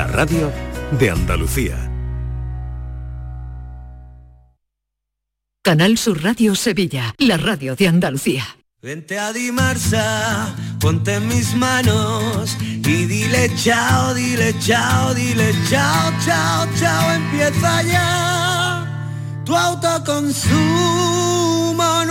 la radio de Andalucía. Canal Sur Radio Sevilla, la radio de Andalucía. Vente a Dimarsa, ponte en mis manos y dile chao, dile chao, dile chao, chao, chao, empieza ya tu autoconsumo,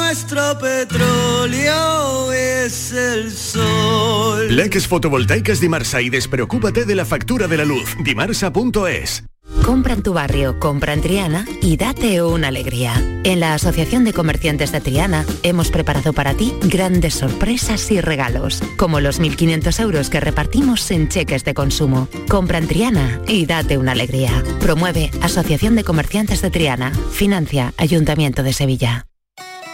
nuestro petróleo es el sol. Leques fotovoltaicas Dimarsa y despreocúpate de la factura de la luz. Dimarsa.es. Compra en tu barrio, compra en Triana y date una alegría. En la Asociación de Comerciantes de Triana hemos preparado para ti grandes sorpresas y regalos, como los 1.500 euros que repartimos en cheques de consumo. Compra en Triana y date una alegría. Promueve Asociación de Comerciantes de Triana. Financia Ayuntamiento de Sevilla.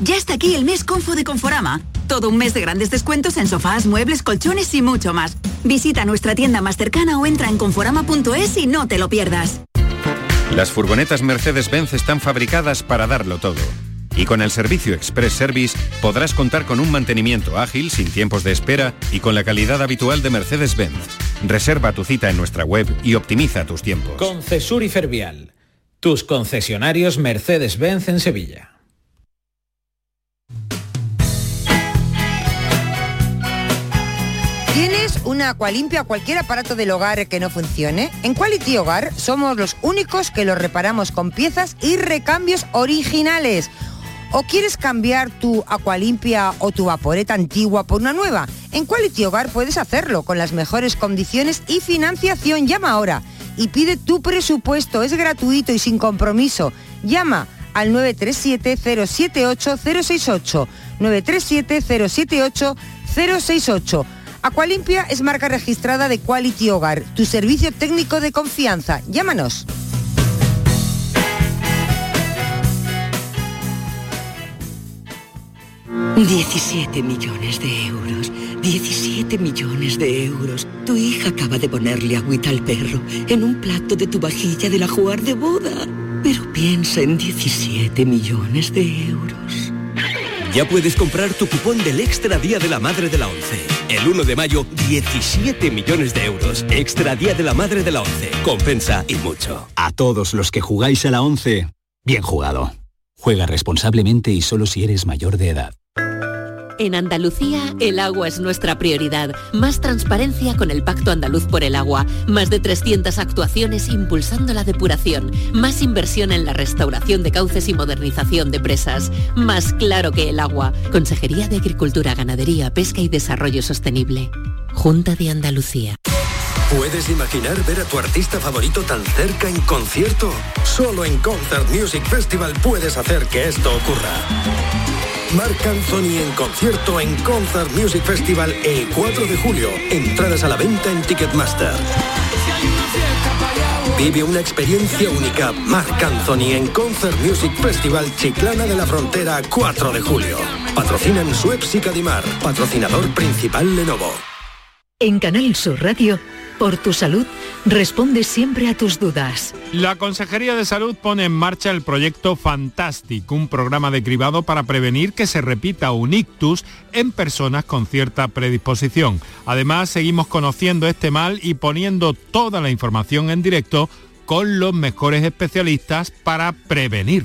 Ya está aquí el mes Confo de Conforama. Todo un mes de grandes descuentos en sofás, muebles, colchones y mucho más. Visita nuestra tienda más cercana o entra en conforama.es y no te lo pierdas. Las furgonetas Mercedes-Benz están fabricadas para darlo todo. Y con el servicio Express Service podrás contar con un mantenimiento ágil, sin tiempos de espera y con la calidad habitual de Mercedes-Benz. Reserva tu cita en nuestra web y optimiza tus tiempos. Concesur y Fervial, tus concesionarios Mercedes-Benz en Sevilla. ¿Tienes una Aqualimpia o cualquier aparato del hogar que no funcione? En Quality Hogar somos los únicos que lo reparamos con piezas y recambios originales. ¿O quieres cambiar tu Aqualimpia o tu vaporeta antigua por una nueva? En Quality Hogar puedes hacerlo con las mejores condiciones y financiación. Llama ahora y pide tu presupuesto. Es gratuito y sin compromiso. Llama al 937-078-068. 937-078-068. Aqualimpia es marca registrada de Quality Hogar, tu servicio técnico de confianza. Llámanos. ...17 millones de euros... ...17 millones de euros... ...tu hija acaba de ponerle agüita al perro... ...en un plato de tu vajilla de la jugar de boda... ...pero piensa en 17 millones de euros... Ya puedes comprar tu cupón del Extra Día de la Madre de la ONCE. El 1 de mayo, 17 millones de euros. Extra Día de la Madre de la ONCE. Compensa y mucho. A todos los que jugáis a la ONCE, bien jugado. Juega responsablemente y solo si eres mayor de edad. En Andalucía, el agua es nuestra prioridad. Más transparencia con el Pacto Andaluz por el Agua. Más de 300 actuaciones impulsando la depuración. Más inversión en la restauración de cauces y modernización de presas. Más claro que el agua. Consejería de Agricultura, Ganadería, Pesca y Desarrollo Sostenible. Junta de Andalucía. ¿Puedes imaginar ver a tu artista favorito tan cerca en concierto? Solo en Concert Music Festival puedes hacer que esto ocurra. Marc Anthony en concierto en Concert Music Festival el 4 de julio. Entradas a la venta en Ticketmaster. Vive una experiencia única. Marc Anthony en Concert Music Festival Chiclana de la Frontera 4 de julio. Patrocinan Suez y Cadimar. Patrocinador principal Lenovo. En Canal Sur Radio, por tu salud, responde siempre a tus dudas. La Consejería de Salud pone en marcha el proyecto Fantastic, un programa de cribado para prevenir que se repita un ictus en personas con cierta predisposición. Además, seguimos conociendo este mal y poniendo toda la información en directo con los mejores especialistas para prevenir.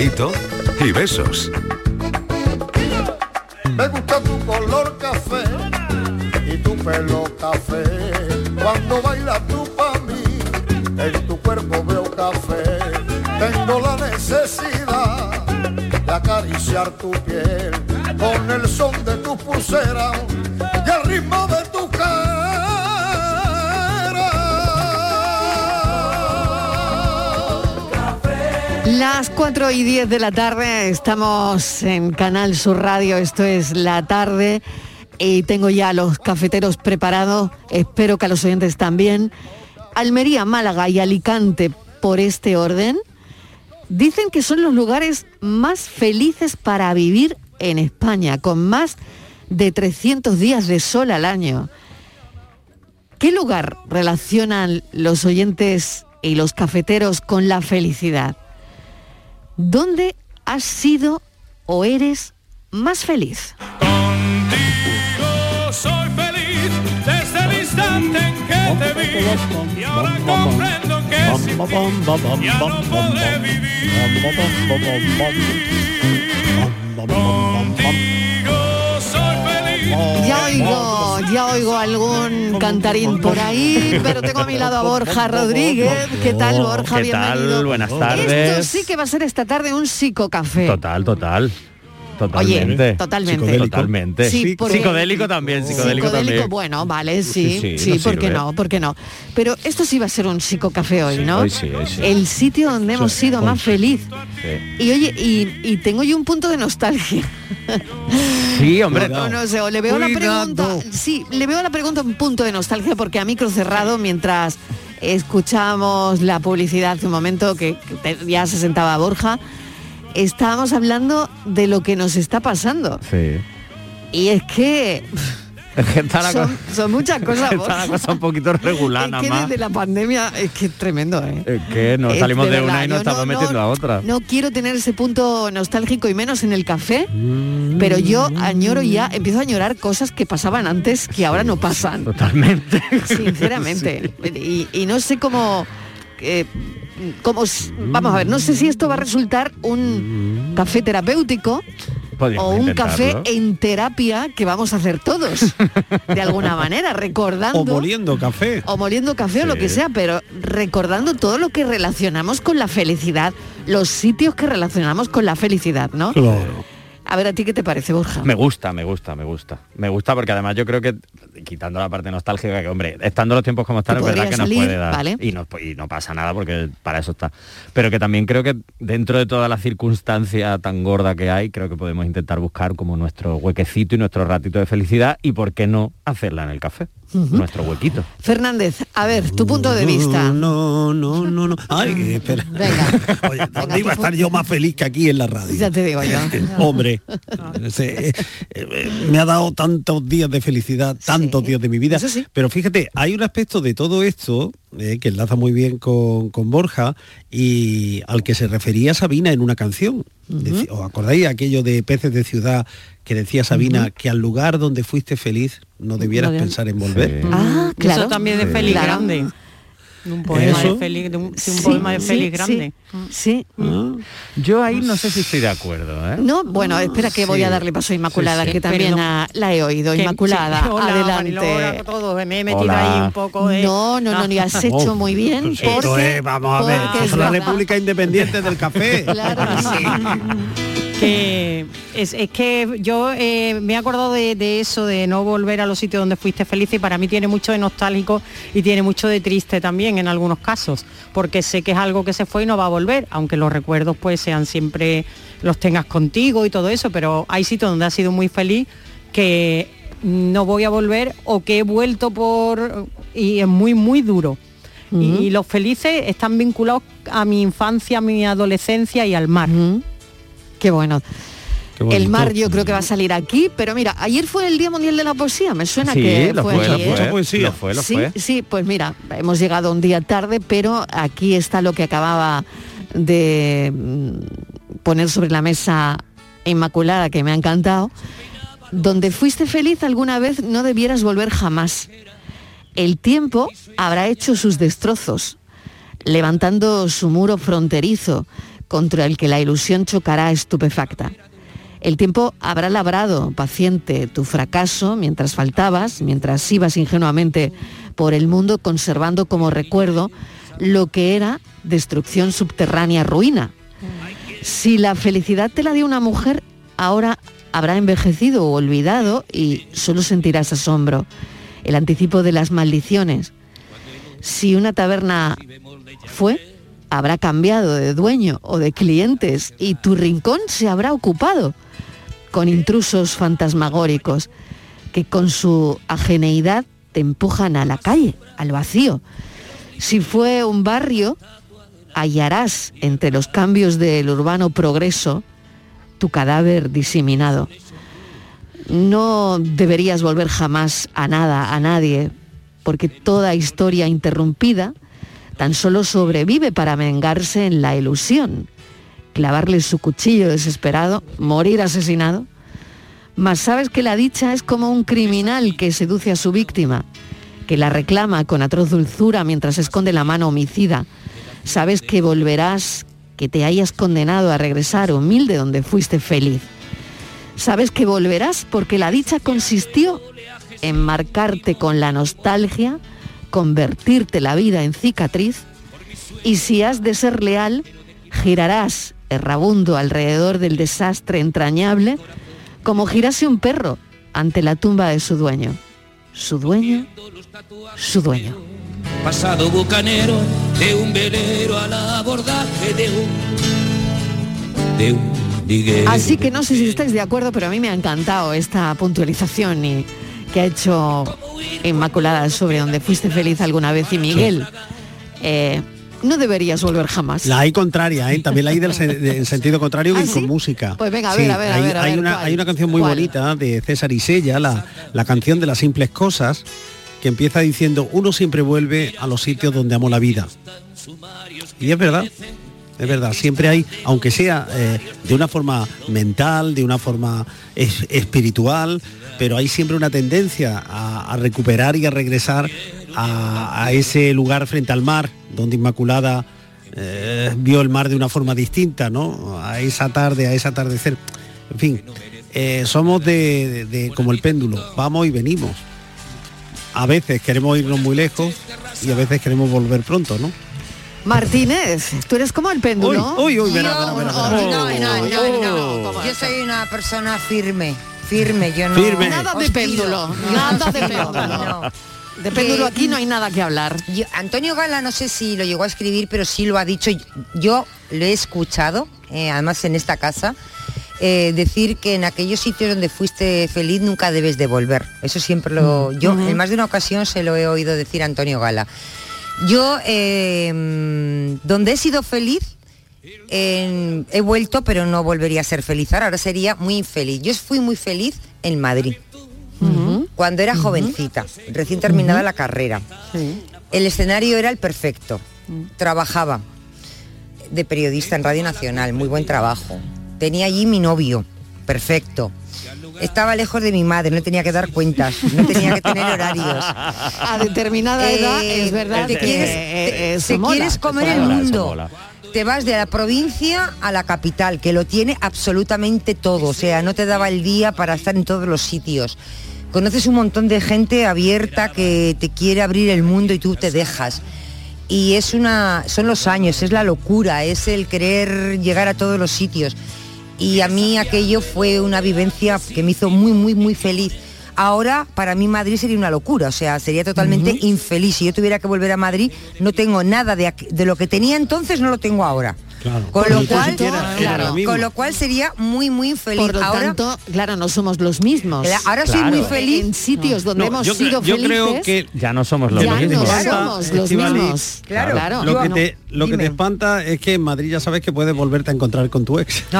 Y besos. Me gusta tu color café y tu pelo café. Cuando bailas tú para mí, en tu cuerpo veo café. Tengo la necesidad de acariciar tu piel con el son de tu pulsera y el ritmo de Las 4 y 10 de la tarde estamos en Canal Sur Radio, esto es la tarde y tengo ya los cafeteros preparados, espero que a los oyentes también. Almería, Málaga y Alicante por este orden dicen que son los lugares más felices para vivir en España, con más de 300 días de sol al año. ¿Qué lugar relacionan los oyentes y los cafeteros con la felicidad? ¿Dónde has sido o eres más feliz? Contigo soy feliz desde el instante en que te vi y ahora comprendo que sin ti ya no podré vivir. feliz. Ya oigo, ya oigo algún cantarín por ahí, pero tengo a mi lado a Borja Rodríguez. ¿Qué tal, Borja? ¿Qué Bienvenido. tal? Buenas Esto tardes. sí que va a ser esta tarde un psicocafé. Total, total. Totalmente. totalmente. Psicodélico. Totalmente. Sí, porque- Psicodélico también, psicodélico, también. bueno, vale, sí, Sí, sí, ¿por qué no? ¿Por qué no? Pero esto sí va a ser un psicocafé hoy, ¿no? Hoy hoy. El sitio donde hemos sido más feliz. Y oye, y, y tengo yo un punto de nostalgia. Sí, hombre. No, no sé, o le veo la pregunta. Sí, le veo la pregunta un punto de nostalgia porque a micro cerrado, mientras escuchamos la publicidad hace un momento que, ya se sentaba Borja, estábamos hablando de lo que nos está pasando. Sí. Y es que la, son, muchas cosas. está la cosa un poquito regular, Es que más. desde la pandemia es que es tremendo, ¿eh? Es que nos Es salimos de una y nos no- estamos no- metiendo a otra. No quiero tener ese punto nostálgico y menos en el café, pero yo añoro ya, empiezo a añorar cosas que pasaban antes que ahora no pasan. Totalmente. Sinceramente. Y, y no sé cómo. eh, cómo s- vamos a ver, no sé si esto va a resultar un café terapéutico Podríamos o un intentarlo. café en terapia que vamos a hacer todos, de alguna manera, recordando O moliendo café. o moliendo café o lo que sea, pero recordando todo lo que relacionamos con la felicidad, los sitios que relacionamos con la felicidad, ¿no? Claro. A ver, ¿a ti qué te parece, Borja? Me gusta, me gusta, me gusta. Me gusta porque además yo creo que, quitando la parte nostálgica, que hombre, estando los tiempos como están, es verdad que nos salir, puede dar. ¿vale? Y, no, y no pasa nada porque para eso está. Pero que también creo que dentro de toda la circunstancia tan gorda que hay, creo que podemos intentar buscar como nuestro huequecito y nuestro ratito de felicidad y por qué no hacerla en el café. Nuestro huequito. Fernández, a ver, tu punto de vista. No, no, no, no. Ay, espera. Oye, ¿dónde iba a estar yo más feliz que aquí en la radio? Ya te digo yo. Hombre, se- eh, eh, me ha dado tantos días de felicidad, tantos días de mi vida. Pero fíjate, hay un aspecto de todo esto eh, que enlaza muy bien con, con Borja y al que se refería Sabina en una canción. Deci- ¿Os acordáis aquello de Peces de Ciudad que decía Sabina que al lugar donde fuiste feliz no debieras No pensar en volver? Ah, claro. Eso también de Félix Claro. Grande. Un poema Eso. de Félix, de un, de un Sí, poema de Félix sí, Grande. Sí. Yo ahí no sé si estoy de acuerdo. ¿eh? No, bueno, espera que voy a darle paso a Inmaculada, Sí, sí. que también la he oído. Que- Inmaculada, sí. Hola, adelante. Hola todos. Me he metido Hola. ahí un poco de... No, no, no, ni has hecho muy bien. Esto porque- es, vamos a ver, es la verdad. República Independiente del Café. Claro que es, es que yo eh, me he acordado de, de eso, de no volver a los sitios donde fuiste feliz y para mí tiene mucho de nostálgico y tiene mucho de triste también en algunos casos, porque sé que es algo que se fue y no va a volver, aunque los recuerdos pues sean siempre, los tengas contigo y todo eso, pero hay sitios donde has sido muy feliz que no voy a volver o que he vuelto por... y es muy, muy duro. Y- Y los felices están vinculados a mi infancia, a mi adolescencia y al mar. Qué bueno. El mar yo creo que va a salir aquí, pero mira, ayer fue el Día Mundial de la Poesía, me suena Sí, que lo fue, fue, lo aquí, fue, poesía. lo fue, lo sí, fue. sí, pues mira, hemos llegado un día tarde, pero aquí está lo que acababa de mm, poner sobre la mesa Inmaculada, que me ha encantado. Donde fuiste feliz alguna vez no debieras volver jamás. El tiempo habrá hecho sus destrozos, levantando su muro fronterizo, contra el que la ilusión chocará estupefacta. El tiempo habrá labrado paciente tu fracaso mientras faltabas, mientras ibas ingenuamente por el mundo conservando como recuerdo lo que era destrucción subterránea, ruina. Si la felicidad te la dio una mujer, ahora habrá envejecido o olvidado y solo sentirás asombro, el anticipo de las maldiciones. Si una taberna fue, habrá cambiado de dueño o de clientes y tu rincón se habrá ocupado con intrusos fantasmagóricos que con su ajeneidad te empujan a la calle, al vacío. Si fue un barrio, hallarás entre los cambios del urbano progreso tu cadáver diseminado. No deberías volver jamás a nada, a nadie, porque toda historia interrumpida tan solo sobrevive para vengarse en la ilusión, clavarle su cuchillo desesperado, morir asesinado. Mas sabes que la dicha es como un criminal que seduce a su víctima, que la reclama con atroz dulzura mientras esconde la mano homicida. Sabes que volverás, que te hayas condenado a regresar humilde donde fuiste feliz. Sabes que volverás porque la dicha consistió en marcarte con la nostalgia, convertirte la vida en cicatriz y si has de ser leal, girarás errabundo alrededor del desastre entrañable como girase un perro ante la tumba de su dueño. Su dueño, su dueño. Pasado bucanero de un velero al abordaje de un, de un diguero. Así que no sé si estáis de acuerdo, pero a mí me ha encantado esta puntualización y que ha hecho Inmaculada sobre donde fuiste feliz alguna vez y Miguel. eh, no deberías volver jamás. La hay contraria, ¿eh? también la hay del sen- del sentido contrario ¿Ah, y sí? con música. Pues venga, a Sí, ver, a ver, a hay, a ver, una, ¿cuál? hay una canción muy ¿Cuál? bonita de César Isella, la, la canción de las simples cosas, que empieza diciendo, uno siempre vuelve a los sitios donde amó la vida. Y es verdad, es verdad, siempre hay, aunque sea eh, de una forma mental, de una forma es- espiritual, pero hay siempre una tendencia a, recuperar y a regresar a, ese lugar frente al mar, donde Inmaculada eh, vio el mar de una forma distinta, ¿no? A esa tarde, a ese atardecer. En fin, eh, somos de- como el péndulo, vamos y venimos. A veces queremos irnos muy lejos y a veces queremos volver pronto, ¿no? Martínez, tú eres como el péndulo. Uy, uy, verá, Yo- verá, verá, verá. no, no, no, no. Yo soy una persona firme, firme, yo no... Firme. Nada de péndulo, nada de péndulo. De péndulo Que- aquí no hay nada que hablar. Yo- Antonio Gala no sé si lo llegó a escribir, pero sí lo ha dicho. Yo lo he escuchado, eh, además en esta casa, eh, decir que en aquellos sitios donde fuiste feliz nunca debes de volver. Eso siempre lo... Yo en más de una ocasión se lo he oído decir a Antonio Gala. Yo, eh, donde he sido feliz, he vuelto, pero no volvería a ser feliz. Ahora, ahora sería muy infeliz. Yo fui muy feliz en Madrid, cuando era jovencita, recién terminada la carrera. El escenario era el perfecto. Trabajaba de periodista en Radio Nacional, muy buen trabajo. Tenía allí mi novio, perfecto. Estaba lejos de mi madre, no tenía que dar cuentas, no tenía que tener horarios. A determinada edad Eh, es verdad te que quieres, te- eso te mola, quieres comer el mundo. Te vas de la provincia a la capital, que lo tiene absolutamente todo. O sea, no te daba el día para estar en todos los sitios. Conoces un montón de gente abierta que te quiere abrir el mundo y tú te dejas. Y es una, son los años, es la locura, es el querer llegar a todos los sitios. Y a mí aquello fue una vivencia que me hizo muy, muy, muy feliz. Ahora, para mí Madrid sería una locura, o sea, sería totalmente infeliz. Si yo tuviera que volver a Madrid, no tengo nada de, de lo que tenía entonces, no lo tengo ahora. Claro. Con lo, cual, era claro, lo con lo cual sería muy, muy infeliz. Por lo ahora, tanto, claro, no somos los mismos. Ahora soy muy feliz. En sitios donde No, hemos yo, sido yo felices. creo que Ya no somos los Ya no mismos. somos los mismos. Claro, claro. Lo, que te, lo que te espanta es que en Madrid ya sabes que puedes volverte a encontrar con tu ex.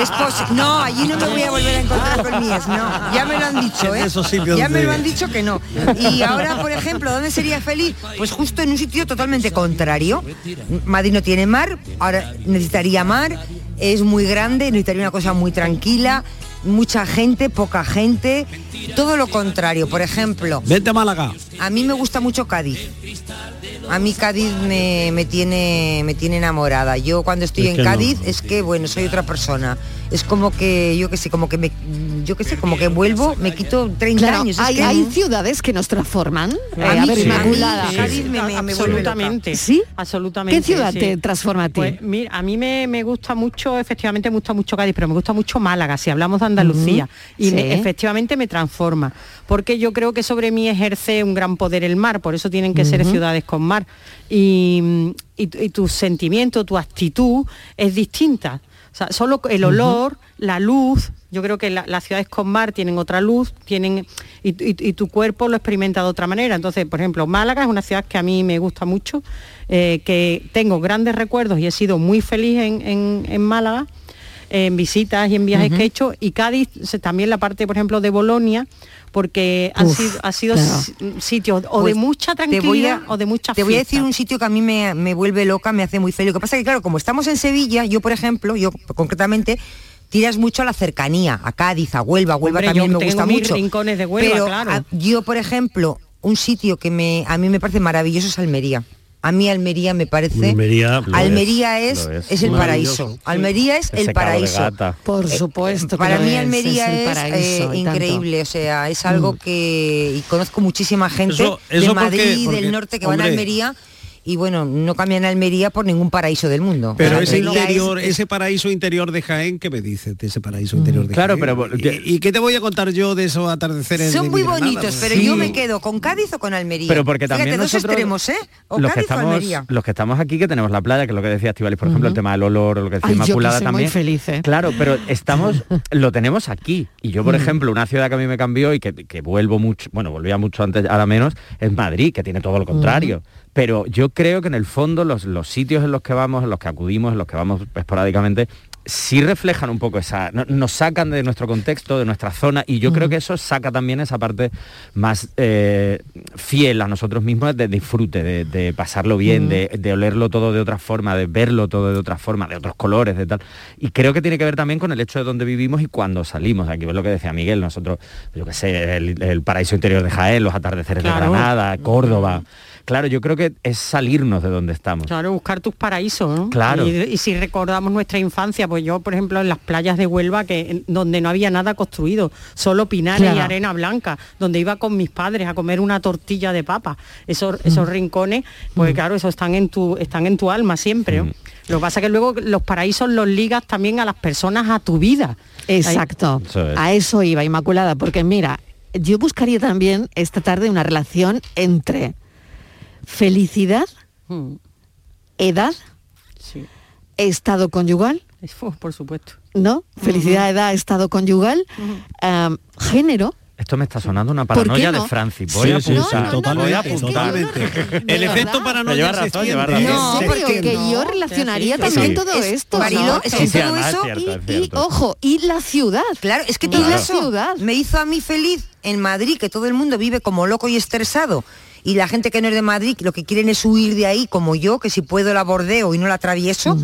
Es no, allí no me voy a volver a encontrar con mi ex, no. Ya me lo han dicho, ¿eh? esos sitios Ya me lo han dicho que no. Y ahora, por ejemplo, ¿dónde sería feliz? Pues justo en un sitio totalmente contrario. Madrid no tiene mar, ahora necesitaría mar, es muy grande, necesitaría una cosa muy tranquila, mucha gente, poca gente, todo lo contrario. Por ejemplo, Vente a Málaga. a mí me gusta mucho Cádiz. a mí Cádiz me, me tiene me tiene enamorada. Yo cuando estoy Es en no, Cádiz es que bueno, soy otra persona. Es como que yo que sé, como que me yo que sé, como que vuelvo, me quito 30 Claro, años. Es hay, que- hay ciudades que nos transforman. Eh, A a ver. Inmaculada. Me- me- absolutamente. ¿Sí? Absolutamente. ¿Qué ciudad sí. te transforma a ti? Pues mira, a mí me, me gusta mucho, efectivamente me gusta mucho Cádiz, pero me gusta mucho Málaga, si hablamos de Andalucía. Y me- efectivamente me transforma. Porque yo creo que sobre mí ejerce un gran poder el mar, por eso tienen que ser ciudades con mar. Y, y, y tu sentimiento, tu actitud es distinta. O sea, solo el olor, la luz, yo creo que la- las ciudades con mar tienen otra luz, tienen y, y- y tu cuerpo lo experimenta de otra manera. Entonces, por ejemplo, Málaga es una ciudad que a mí me gusta mucho, eh, que tengo grandes recuerdos y he sido muy feliz en, en- en Málaga, en visitas y en viajes que he hecho. Y Cádiz, también la parte, por ejemplo, de Bolonia, porque han Uf, sido, ha sido claro. si- sitios o Pues de mucha te voy tranquilidad a- o de mucha Te voy a decir un sitio que a mí me, me vuelve loca, me hace muy feliz. Lo que pasa es que, claro, como estamos en Sevilla, yo, por ejemplo, yo concretamente, tiras mucho a la cercanía, a Cádiz, a Huelva. Huelva Hombre, también me tengo gusta mucho. rincones de Huelva, pero claro. a- yo, por ejemplo, un sitio que me, a mí me parece maravilloso es Almería. A mí Almería me parece... Almería Almería es, es, lo es. es el paraíso. Almería es el paraíso. Por Eh, supuesto. Para mí es, Almería es, paraíso eh, y tanto. increíble, o sea, es algo Mm. que y conozco muchísima gente Eso- de eso Madrid, porque, del norte que van a Almería y bueno, no cambian Almería por ningún paraíso del mundo. Pero ese es- interior, ese paraíso interior de Jaén, ¿qué me dices de ese paraíso interior de Claro, Jaén? pero- ¿Y, y qué te voy a contar yo de esos atardeceres? son de muy Granada? bonitos, pero Sí. yo me quedo con Cádiz o con Almería. Pero porque también Fíjate, dos nosotros, extremos, ¿eh? O los que o estamos Almería. los que estamos aquí que tenemos la playa que es lo que decía Estivalis por ejemplo el tema del olor o lo que decía Ay, yo que Inmaculada muy también feliz, ¿eh? claro pero estamos lo tenemos aquí y yo por Mm. ejemplo una ciudad que a mí me cambió y que, que vuelvo mucho bueno volvía mucho antes ahora menos es Madrid que tiene todo lo contrario pero yo creo que en el fondo los, los sitios en los que vamos en los que acudimos en los que vamos esporádicamente sí reflejan un poco esa, no- nos sacan de nuestro contexto, de nuestra zona, y yo creo que eso saca también esa parte más eh, fiel a nosotros mismos de disfrute, de, de pasarlo bien, de, de olerlo todo de otra forma, de verlo todo de otra forma, de otros colores, de tal. Y creo que tiene que ver también con el hecho de dónde vivimos y cuando salimos. Aquí es lo que decía Miguel, nosotros, yo qué sé, el, el paraíso interior de Jaén, los atardeceres Claro. de Granada, Córdoba. Claro, yo creo que es salirnos de donde estamos. Claro, buscar tus paraísos, ¿no? Claro. Y, y si recordamos nuestra infancia, pues yo, por ejemplo, en las playas de Huelva, que donde no había nada construido, solo pinares y arena blanca, donde iba con mis padres a comer una tortilla de papa. Esos, esos Mm. rincones, pues claro, esos están en tu, están en tu alma siempre. ¿no? Lo que pasa es que luego los paraísos los ligas también a las personas, a tu vida. Exacto. Eso es. A eso iba, Inmaculada, porque mira, yo buscaría también esta tarde una relación entre felicidad, Mm, edad, Sí. estado conyugal, por supuesto. ¿no? Felicidad, edad, estado conyugal, am, género. Esto me está sonando una ¿Por qué paranoia no? de Francis. Voy Sí, a sí, apuntar. sí, totalmente, voy a apuntar. totalmente. El efecto verdad? paranoia se razón, razón. No, porque que no. yo relacionaría Sí, también sí. todo Es- esto. Marilo, ¿no? es Sí, que sí, todo es eso es y, ojo, y la ciudad. Claro, es que todo la eso ciudad. me hizo a mí feliz en Madrid, que todo el mundo vive como loco y estresado. Y la gente que no es de Madrid, lo que quieren es huir de ahí, como yo, que si puedo la bordeo y no la atravieso.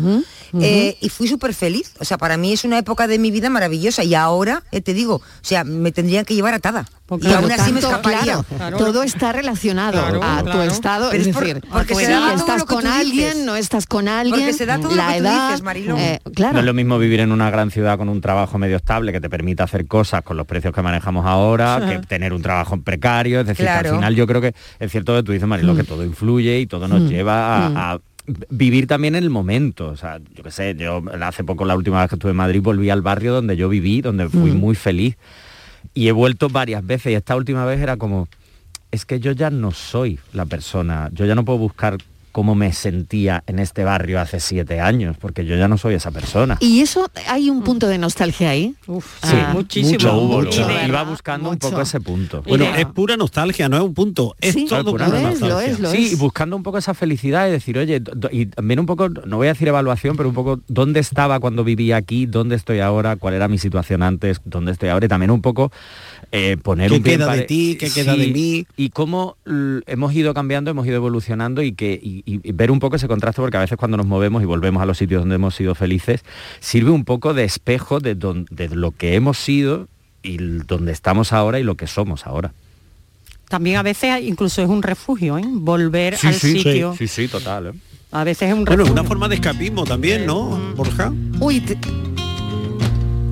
Eh, y fui súper feliz. O sea, para mí es una época de mi vida maravillosa. Y ahora, eh, te digo, o sea, me tendrían que llevar atada. Porque y aún lo así me tanto, escaparía. claro, todo está relacionado Claro, a tu claro. estado, Pero es por- decir, porque si se da todo estás lo que con tú alguien, dices. no estás con alguien, Porque se da todo lo la que tú edad, dices, Mariló. eh, claro. No es lo mismo vivir en una gran ciudad con un trabajo medio estable que te permita hacer cosas con los precios que manejamos ahora, que tener un trabajo precario. Es decir, que al final yo creo que es cierto que tú dices, Marilo, Mm. que todo influye y todo nos lleva a, a vivir también el momento. O sea, yo qué sé, yo hace poco, la última vez que estuve en Madrid, volví al barrio donde yo viví, donde fui Mm. muy feliz. Y he vuelto varias veces y esta última vez era como, es que yo ya no soy la persona, yo ya no puedo buscar cómo me sentía en este barrio hace siete años, porque yo ya no soy esa persona. Y eso, hay un punto de nostalgia ahí. Uf, Sí, ah, muchísimo. Hubo, mucho. hubo. De Iba buscando mucho. un poco ese punto. Bueno, es pura nostalgia, no es un punto. Es Sí, todo pura es, lo nostalgia. es, lo Sí, es. y buscando un poco esa felicidad y decir, oye, y también un poco, no voy a decir evaluación, pero un poco dónde estaba cuando vivía aquí, dónde estoy ahora, cuál era mi situación antes, dónde estoy ahora, y también un poco eh, poner ¿Qué un pie en queda de ti? ¿Qué queda de mí? Y cómo hemos ido cambiando, hemos ido evolucionando y que y, y- y ver un poco ese contraste, porque a veces cuando nos movemos y volvemos a los sitios donde hemos sido felices, sirve un poco de espejo de, don- de lo que hemos sido y donde estamos ahora y lo que somos ahora. también a veces incluso es un refugio, ¿eh? volver Sí, al sí, sitio. sí, sí, total. ¿eh? A veces es un Bueno, es refugio. una forma de escapismo también, ¿no, Borja? Uy, te,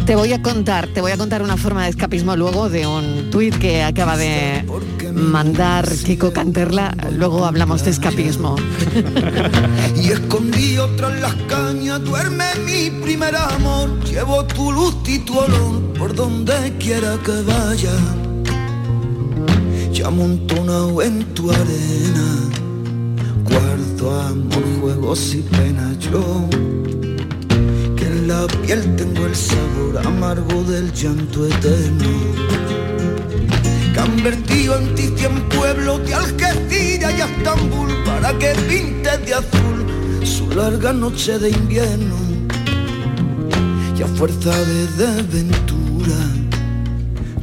te voy a contar, te voy a contar una forma de escapismo luego de un tuit que acaba de mandar Kiko Canterla. Luego hablamos de escapismo. Y escondido tras las cañas duerme mi primer amor. Llevo tu luz y tu olor por donde quiera que vaya. Ya amontonado en tu arena. Guardo amor, juegos y penas yo. La piel tengo el sabor amargo del llanto eterno. Que han vertido en ti cien pueblos de Algeciras y Estambul para que pintes de azul su larga noche de invierno. Y a fuerza de desventura,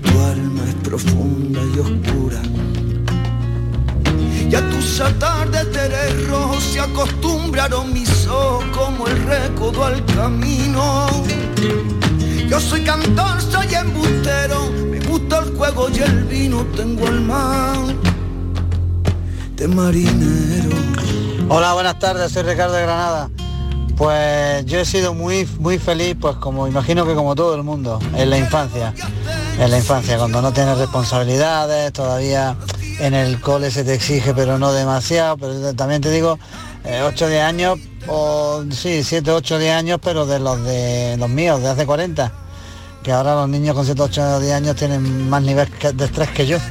tu alma es profunda y oscura. Tus atardeceres rojos se acostumbraron mis ojos como el recodo al camino. Yo soy cantor, soy embustero, me gusta el juego y el vino, tengo el mar de marinero. Hola, buenas tardes, soy Ricardo de Granada. Pues yo he sido muy muy feliz, pues como imagino que como todo el mundo, en la infancia. En la infancia, cuando no tienes responsabilidades, todavía en el cole se te exige, pero no demasiado. Pero también te digo, 8 de años, o sí, 7, 8, 10 años, pero de los de los míos, de hace 40. Que ahora los niños con 7, 8, 10 años tienen más nivel de estrés que yo.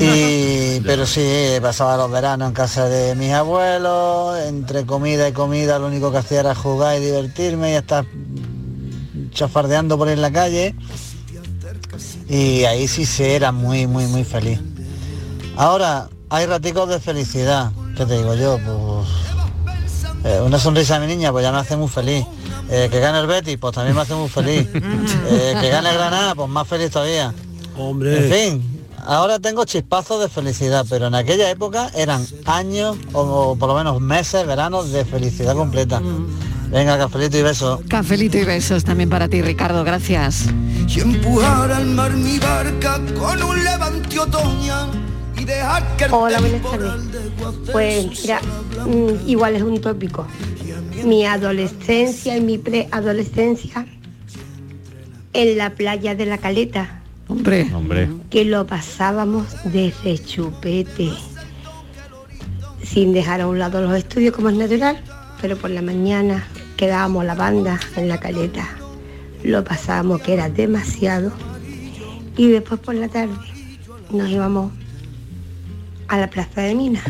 Y, pero sí, pasaba los veranos en casa de mis abuelos, entre comida y comida lo único que hacía era jugar y divertirme y estar chafardeando por ahí en la calle. Y ahí sí se era muy, muy, muy feliz. Ahora, hay raticos de felicidad, ¿qué te digo yo? Pues eh, una sonrisa de mi niña, pues ya me hace muy feliz. Eh, que gane el Betis, pues también me hace muy feliz. Eh, que gane el Granada, pues más feliz todavía. Hombre. En fin, ahora tengo chispazos de felicidad, pero en aquella época eran años o, o por lo menos meses, veranos de felicidad completa. Venga, cafelito y besos. Cafelito y besos también para ti, Ricardo. Gracias. Y empujar al mar mi barca con un levante otoñal Hola, buenas tardes. Pues mira, mm, igual es un tópico. Mi adolescencia y mi preadolescencia en la playa de la Caleta, Hombre. Hombre. que lo pasábamos desde chupete, sin dejar a un lado los estudios como es natural, pero por la mañana quedábamos la banda en la Caleta. Lo pasábamos que era demasiado y después por la tarde nos íbamos a la plaza de Minas.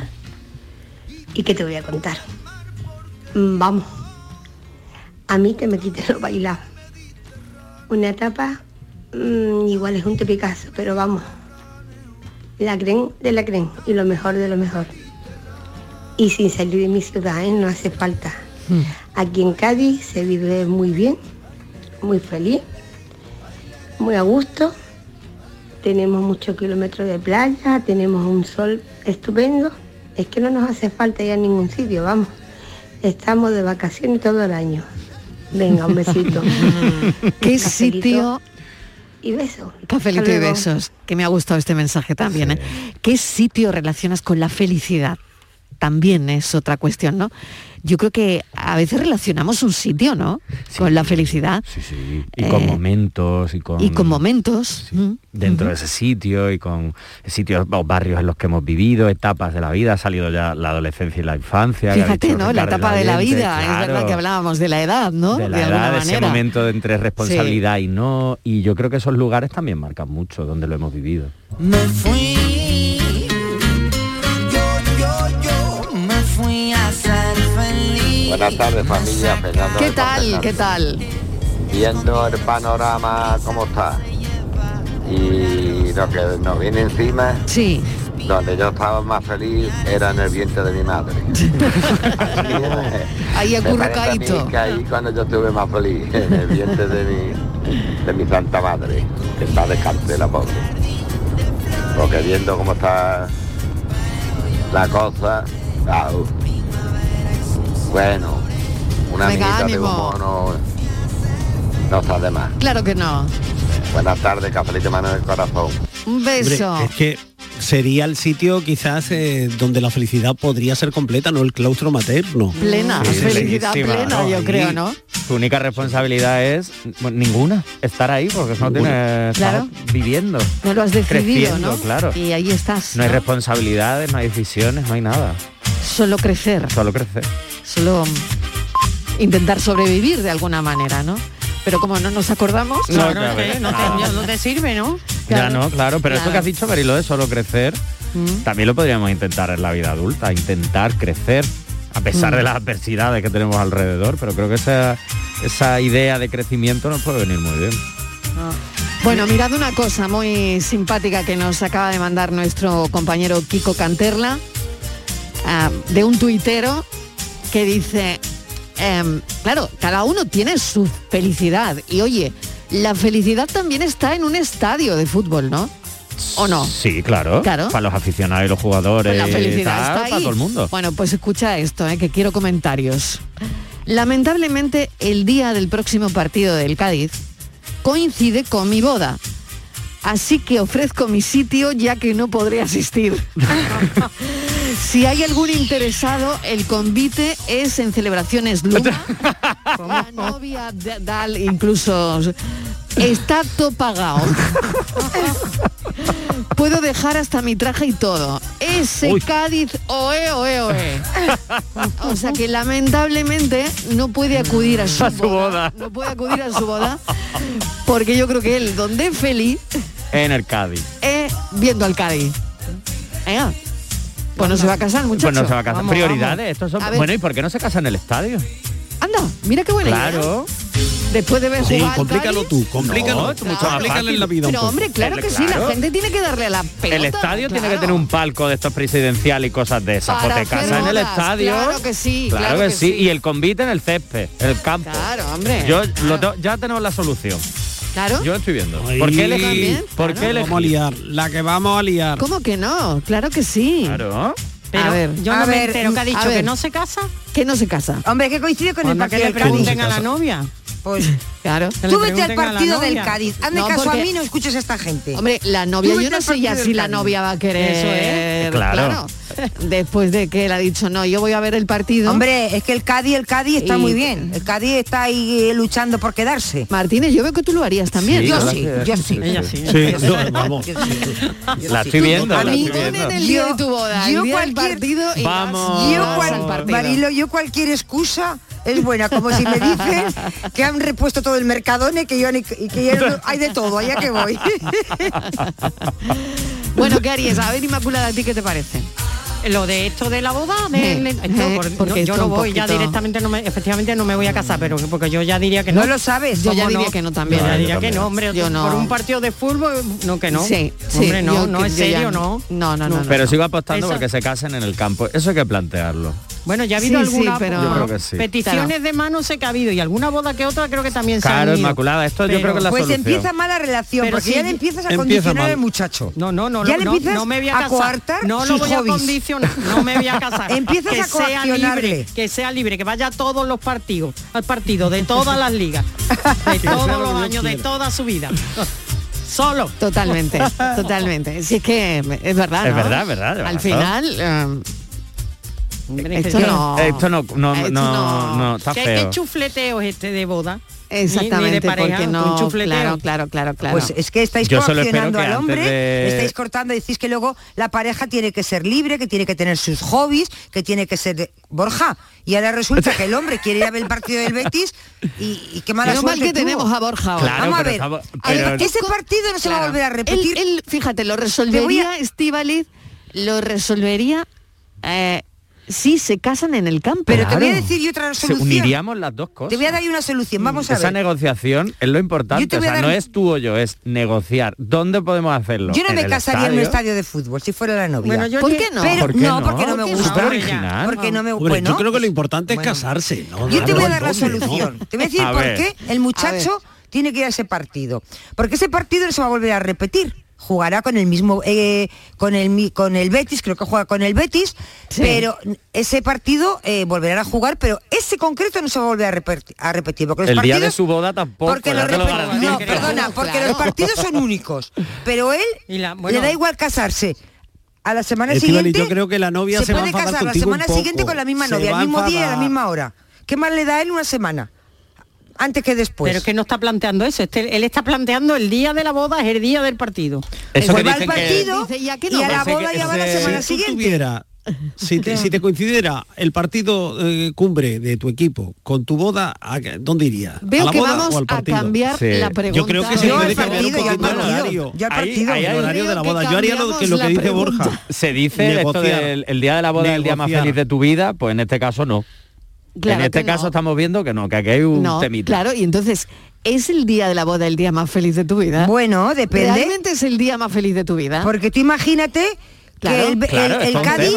¿Y qué te voy a contar? Mm, Vamos, a mí que me quiten lo bailado. Una etapa mm, igual es un Picasso, pero vamos, la creen de la creen y lo mejor de lo mejor. Y sin salir de mi ciudad, ¿eh? no hace falta. Aquí en Cádiz se vive muy bien, muy feliz, muy a gusto. Tenemos muchos kilómetros de playa, tenemos un sol estupendo. Es que no nos hace falta ir a ningún sitio, vamos. Estamos de vacaciones todo el año. Venga, un besito. ¿Qué Cafelito sitio? Y besos. Cafelito y besos, que me ha gustado este mensaje también. ¿eh? ¿Qué sitio relacionas con la felicidad? También es otra cuestión, ¿no? Yo creo que a veces relacionamos un sitio, ¿no? con la felicidad. Sí, sí. Y con Eh, momentos y con, Y con momentos. mm, dentro de ese sitio y con sitios o barrios en los que hemos vivido, etapas de la vida, ha salido ya la adolescencia y la infancia. Fíjate, dicho ¿no? La etapa de la vida. Es verdad claro. que hablábamos de la edad, ¿no? de la alguna edad, de ese manera. momento de entre responsabilidad y no, y yo creo que esos lugares también marcan mucho donde lo hemos vivido. Me fui, Buenas tardes familia, Fernando. ¿Qué de tal? ¿Qué tal? Viendo el panorama como está y lo que nos viene encima, sí. donde yo estaba más feliz era en el vientre de mi madre. Ahí acurrucadito. que ahí cuando yo estuve más feliz, en el vientre de mi, de mi santa madre, que está descanse la pobre. Porque viendo cómo está la cosa, au. Bueno, una Venga, amiguita de humor no, no está de más. Claro que no. Buenas tardes, cafelito mano del corazón. Un Hombre, beso. es que sería el sitio quizás eh, donde la felicidad podría ser completa, no el claustro materno. Plena, Sí, felicidad plena, ¿no? yo Ahí. creo, ¿no? Tu única responsabilidad es bueno, ninguna, estar ahí porque no tienes Claro. viviendo. No lo has decidido, creciendo, ¿no? claro. Y ahí estás. No hay ¿no? responsabilidades, no hay decisiones, no hay nada. Solo crecer, Solo crecer. solo intentar sobrevivir de alguna manera, ¿no? Pero como no nos acordamos, No, Claro, claro, es que no, te, no sirve, ¿no? Ya no, claro, pero esto Claro. que has dicho, Marilo, de solo crecer, Mm. también lo podríamos intentar en la vida adulta, intentar crecer, a pesar Mm. de las adversidades que tenemos alrededor, pero creo que esa, esa idea de crecimiento nos puede venir muy bien. Bueno, mirad una cosa muy simpática que nos acaba de mandar nuestro compañero Kiko Canterla, ah, de un tuitero que dice, em, claro, cada uno tiene su felicidad y oye, la felicidad también está en un estadio de fútbol, ¿no? ¿O no? Sí, claro. Claro. Para los aficionados y los jugadores, Pues la felicidad tal, está para ahí. todo el mundo. Bueno, pues escucha esto, eh, que quiero comentarios. Lamentablemente, el día del próximo partido del Cádiz coincide con mi boda. Así que ofrezco mi sitio ya que no podré asistir. si hay algún interesado, el convite es en celebraciones Luma. La novia de- Dal incluso está todo pagado. Puedo dejar hasta mi traje y todo. Ese Uy. Cádiz, oe, oe, oe. O sea que lamentablemente no puede acudir a su, A su boda. No puede acudir a su boda. Porque yo creo que él, donde es feliz, En el Cádiz. es viendo al Cádiz. Venga. Pues no se va a casar, muchacho. Pues no se va a casar. Vamos, Prioridades, vamos. estos son. Bueno, ¿y por qué no se casa en el estadio? anda, mira qué buena idea. Claro. Después de ver Sí, jugar al complícalo tú, complícalo. No, tú mucho más complícale fácil. en la vida Pero hombre, claro El- que sí, la claro. gente tiene que darle a la pelota. el estadio tiene que claro. tener un palco de estos presidenciales y cosas de esas. Para hacer casas en el estadio. claro que sí, Claro, claro que, que sí. sí. Y el convite en el césped, el campo. Claro, hombre. Yo lo ya tenemos la solución. Claro. Yo lo estoy viendo. Ahí. ¿Por qué También? ¿Por claro. qué? Vamos a liar, la que vamos a liar. ¿Cómo que no? Claro que sí. Claro. Pero A ver, yo a no me ver, entero que ha dicho que no se casa. Que no se casa. Hombre, que coincide con el que partido le del Cádiz. pregunten a la novia. Pues Claro. Que le tú vete al partido del. Cádiz. Hazme No, caso a mí, no escuches a esta gente. Hombre, la novia, yo no sé ya si la novia va a querer. Eso es. Claro. Después de que él ha dicho, no, yo voy a ver el partido. Hombre, es que el Cádiz, el Cádiz está Y- muy bien. El Cádiz está ahí eh, luchando por quedarse. Martínez, yo veo que tú lo harías también. Sí, yo sí, yo sí. Ella sí. Sí, no, vamos. La estoy viendo, A mí- el día Yo- de tu boda, yo el día del cualquier- partido y Vamos. vas- Yo cual- partido. Marilo, yo cualquier excusa es buena, como si me dicen que han repuesto todo el mercadone que yo y que ya no- hay de todo, allá que voy. Bueno, ¿qué harías? A ver, Inmaculada, ¿a ti qué te parece? Lo de esto de la boda, de- Eh, esto, eh, por- porque no, esto yo no voy, ya directamente, no me, efectivamente no me voy a casar, pero porque yo ya diría que no. No lo sabes. Yo ya ¿Cómo diría que no también. Yo ya No, yo diría que también. no, hombre, Yo no. por un partido de fútbol, no que no. Sí, sí, hombre, no, yo no es serio, no. no. No, no. Pero sigo apostando Eso- porque se casen en el campo. Eso hay que plantearlo. Bueno, ya ha habido Sí, sí, alguna pero- Yo creo que sí. peticiones Claro. de mano sé que ha habido y alguna boda que otra creo que también se Claro, han ido. Inmaculada, esto yo creo que es la Pues solución. empieza mala relación, Pero porque sí, ya le empiezas a empieza condicionar mal. al muchacho. No, no, no, Ya no, le no, empiezas no me voy a a casar. coartar no lo sus voy a condicionar, no me voy a casar. Empiezas que a sea libre, que sea libre, que vaya a todos los partidos, al partido de todas las ligas, de todos los años, de toda su vida. Solo. Totalmente, totalmente. Si es que es verdad, Es ¿no? verdad, es verdad, Al final, eh, esto no... Esto no, no, Esto no, no- no, está ¿Qué, feo. qué chufleteo es este de boda? Ni- ni Exactamente, de pareja, porque un no... chufleteo. Claro, claro, claro, claro. Pues es que estáis Yo coaccionando al hombre, de- estáis cortando, decís que luego la pareja tiene que ser libre, que tiene que tener sus hobbies, que tiene que ser Borja. Y ahora resulta que el hombre quiere ir a ver el partido del Betis y, y qué mala Menos mal suerte que tuvo. tenemos a Borja ahora. Claro, Vamos a pero ver. ver, pero- ese partido no se va a Claro. volver a repetir. Él, él, fíjate, lo resolvería, a- Estíbaliz, lo resolvería eh, si se casan en el campo. Pero te voy a decir yo otra Se solución. uniríamos las dos cosas. Te voy a dar una solución, vamos a Esa ver. negociación es lo importante. te O sea, dar- no es tú o yo, es negociar. ¿Dónde podemos hacerlo? Yo no ¿En me casaría en un estadio? de fútbol si fuera la novia. Bueno, yo ¿Por qué no? Pero ¿Por qué no, no? porque no me gusta. Original. Porque no me Hombre, bueno, yo creo que lo importante bueno. es casarse, ¿no? Yo te voy a dar la solución. Te voy a decir por qué el muchacho tiene que ir a ese partido. Porque ese partido no se va a volver a repetir. Jugará con el mismo, eh, con el mi- con el Betis, creo que juega con el Betis, Sí. pero ese partido eh, volverán a jugar, pero ese concreto no se va a volver a, repetir, a repetir. Porque los El día de partidos- su boda tampoco. porque los no, perdona, porque Claro. los partidos son únicos. Pero él Y la- bueno. le da igual casarse a la semana siguiente yo creo que la novia se va a puede casar la semana siguiente con la misma Se novia, al mismo día y a la misma hora. ¿Qué más le da él una semana? Antes que después. Pero es que no está planteando eso. Este- él está planteando el día de la boda es el día del partido. Eso que Pues va al dicen que- partido y a la boda ya va la semana si siguiente. tuviera- si, te, si te coincidiera el partido eh, cumbre de tu equipo con tu boda, ¿a ¿dónde irías? Veo ¿A la que boda vamos o al a partido? cambiar Sí. la pregunta. Yo creo que se al cambiar un poquito el horario. Yo al Ahí- partido. ahí hay El un- horario de la Creo boda. que Yo haría lo que, lo que dice Borja. Se dice esto Negociar. del el día de la boda es el día más feliz de tu vida, pues en este caso no. Claro en este caso no. estamos viendo que no, que aquí hay un No, temita. claro, y entonces, ¿es el día de la boda el día más feliz de tu vida? Bueno, depende. ¿Realmente es el día más feliz de tu vida? Porque tú imagínate Claro, que el, claro, el- Cádiz,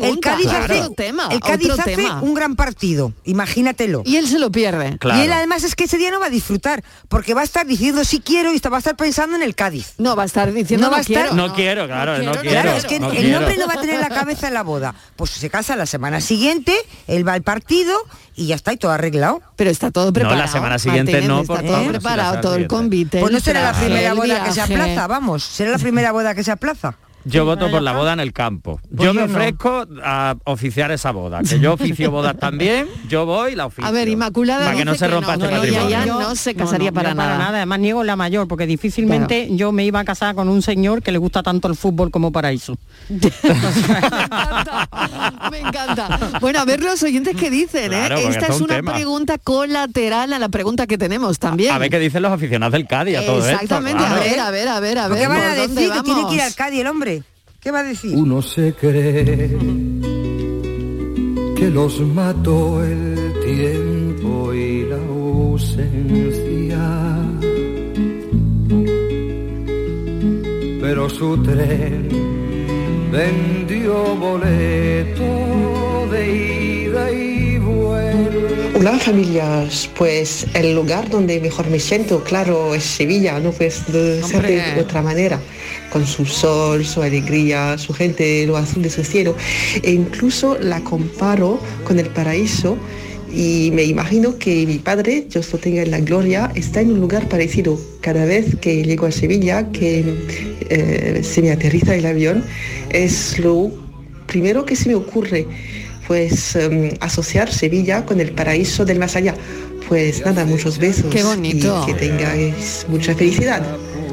el Cádiz claro. hace, Otro tema, el Cádiz otro hace tema. un gran partido, imagínatelo. Y él se lo pierde. Claro. Y él además es que ese día no va a disfrutar, porque va a estar diciendo sí quiero y está- va a estar pensando en el Cádiz. No, va a estar diciendo No no, va a estar- quiero. No quiero, claro, no quiero. Claro, es que no el quiero. nombre no va a tener la cabeza en la boda. Pues se casa la semana siguiente, él va al partido y ya está y todo arreglado. Pero está todo preparado. la semana siguiente no, está por todo favor, preparado, todo el convite. Pues no será la primera boda que se aplaza, vamos. Será la primera boda que se aplaza. Yo voto por la boda en el campo. Pues yo me yo no. ofrezco a oficiar esa boda. Que yo oficio bodas también, yo voy y la oficio. A ver, Inmaculada Para que no se que rompa no, este no, matrimonio. ya no se casaría yo para nada. Además niego la mayor, porque difícilmente yo me iba a casar con un señor que le gusta tanto el fútbol como paraíso. Me encanta. Bueno, a ver los oyentes que dicen, Claro, ¿eh? Esta esto es es un una tema. pregunta colateral a la pregunta que tenemos también. A ver qué dicen los aficionados del Cádiz a todo esto. Exactamente, claro. a ver, a ver, a ver, a ¿Por ver. ¿Qué van a ¿por dónde decir? Que tiene que ir al Cádiz el hombre. ¿Qué va a decir? Uno se cree que los mató el tiempo y la ausencia. Pero su tren vendió boleto de ida y. Hola familias, pues el lugar donde mejor me siento, claro, es Sevilla, no pues de ser de otra manera, con su sol, su alegría, su gente, lo azul de su cielo. E incluso la comparo con el paraíso y me imagino que mi padre, Dios lo tenga en la gloria, está en un lugar parecido. Cada vez que llego a Sevilla, que eh, se me aterriza el avión, es lo primero que se me ocurre, pues em, asociar Sevilla con el paraíso del más allá. Pues nada, muchos besos. Qué bonito. Y que tengáis mucha felicidad.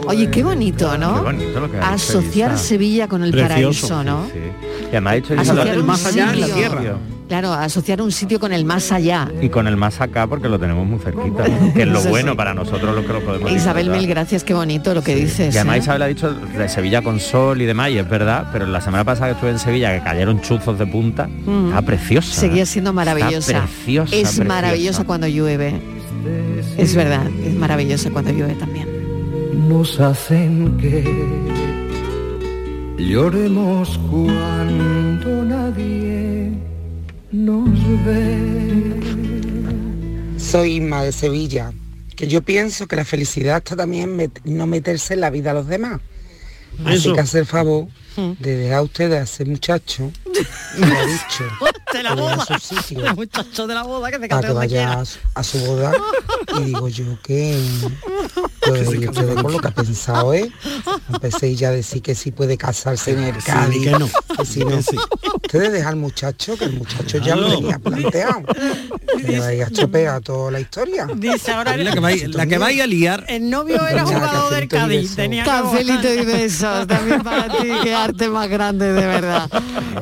Oye, qué bonito, ¿no? Qué bonito lo que ha Asociar. Sevilla con el Precioso, paraíso, ¿no? sí, sí. Y además ha Asociar el más allá en la tierra. Claro, asociar un sitio con el más allá. Y con el más acá porque lo tenemos muy cerquita, que es lo Eso bueno sí. para nosotros los que lo podemos Isabel, disfrutar. mil gracias, qué bonito lo que dices. Y además ¿eh? Isabel ha dicho de Sevilla con sol y demás, y es verdad, pero la semana pasada que estuve en Sevilla, que cayeron chuzos de punta, Mm. está preciosa. Seguía siendo maravillosa. Está preciosa, es preciosa. maravillosa cuando llueve. Es verdad, es maravillosa cuando llueve también. nos hacen que lloremos cuando nadie nos ve. Soy Inma de Sevilla, que yo pienso que la felicidad está también met- no meterse en la vida de los demás. Así que hacer favor de dejar a ustedes a ese muchacho, me ha dicho, De la que boda. su sitio El muchacho de la boda que se para que vaya a su, a su boda y digo yo que pues, y ustedes por lo que ha pensado ¿eh? empecé ya a decir que sí puede casarse en el sí, Cádiz que no, que si no que sí. Ustedes dejan al muchacho que el muchacho ya lo tenía planteado le vaya a chopear toda la historia Dice ahora la que vais- la que vais a liar. El novio era jugador del Cádiz. Tenía Cafelito y besos también para ti, qué arte más grande de verdad.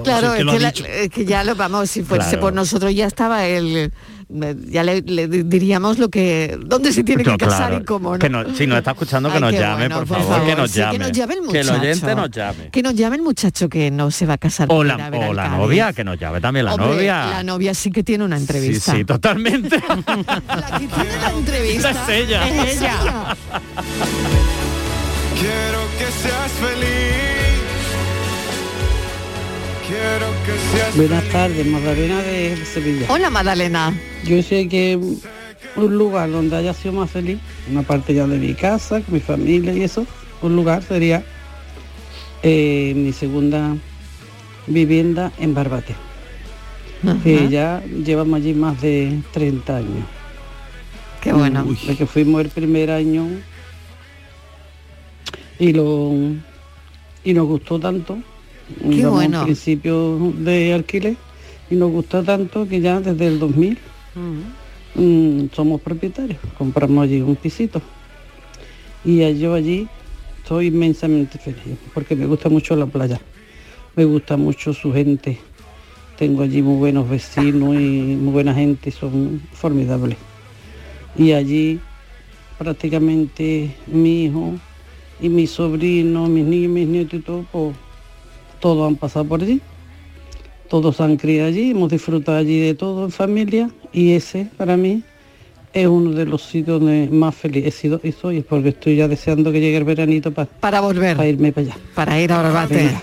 Claro, es que, ha la- dicho. es que ya lo vamos, si fuese Claro. por nosotros ya estaba el ya le, le diríamos lo que dónde se tiene que casar claro. y cómo no. Que no, si nos está escuchando, que Ay, nos llame, bueno, por favor, que nos sí, llame. que nos llame el Que el muchacho. oyente nos llame. Que nos llame el muchacho que no se va a casar. O la, o novia, que nos llame también la Hombre, novia. La novia sí que tiene una sí, entrevista. sí, totalmente. La que tiene la entrevista Esa es ella. es ella. Quiero que seas feliz. Buenas tardes, Magdalena de Sevilla. Hola Madalena. Yo sé que un lugar donde haya sido más feliz, una parte ya de mi casa, con mi familia y eso, un lugar sería eh, mi segunda vivienda en Barbate. Que ya llevamos allí más de 30 años. Qué bueno. De que fuimos el primer año y lo y nos gustó tanto Qué Damos bueno. un principio de alquiler y nos gusta tanto que ya desde el 2000 mm, somos propietarios. Compramos allí un pisito. Y yo allí estoy inmensamente feliz porque me gusta mucho la playa. Me gusta mucho su gente. Tengo allí muy buenos vecinos y muy buena gente, son formidables. Y allí prácticamente mi hijo y mi sobrino, mis niños, mis nietos y todo, pues todos han pasado por allí. Todos han criado allí, hemos disfrutado allí de todo en familia y ese para mí es uno de los sitios donde más feliz he sido y soy, porque estoy ya deseando que llegue el veranito para, para volver. Para irme para allá. Para ir a Barbate.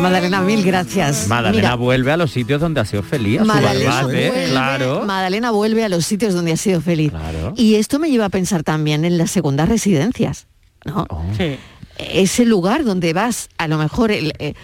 Magdalena, mil gracias. Madalena Mira, vuelve a los sitios donde ha sido feliz, a su Madalena Barbate, vuelve, claro. Madalena vuelve a los sitios donde ha sido feliz. Y esto me lleva a pensar también en las segundas residencias. ¿no? Oh. Ese lugar donde vas, a lo mejor, el, eh,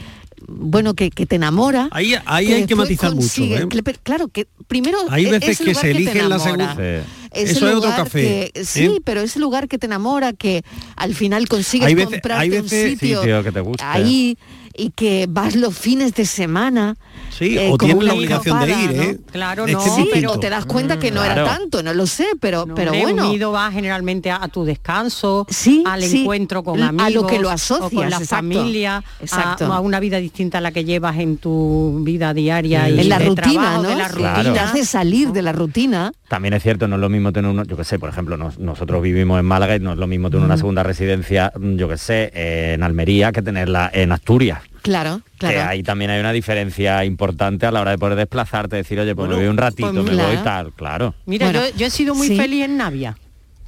bueno, que, que te enamora. Ahí, ahí que hay que matizar mucho. ¿eh? Claro, que primero Hay e- veces que se eligen la enamora. segunda. Ese Eso es otro café, que- sí, ¿eh? pero ese lugar que te enamora, que al final consigues Hay veces- comprarte hay un sitio, Sitio que te guste. ahí y que vas los fines de semana. Sí, eh, o tienes la una obligación de ir, ¿no? ¿eh? Claro, no, este Sí, tipito. o te das cuenta que no era tanto, no lo sé, pero, pero Hombre, bueno. unido va generalmente a, a tu descanso, al sí, encuentro con a amigos, lo que lo o asocias, con la exacto. familia, a- Exacto. A, una vida distinta a la que llevas en tu vida diaria y en la de rutina, trabajo, ¿no? de la Claro. rutina. Te hace salir de la rutina. También es cierto, no es lo mismo tener uno, yo que sé, por ejemplo, nos- nosotros vivimos en Málaga y no es lo mismo tener una segunda residencia, mm, yo que sé, en Almería que tenerla en Asturias. Claro, Que claro. ahí también hay una diferencia importante a la hora de poder desplazarte, decir, oye, pues me voy un ratito, pues me claro. voy tal, claro. Mira, Bueno, yo, yo he sido muy sí. feliz en Navia,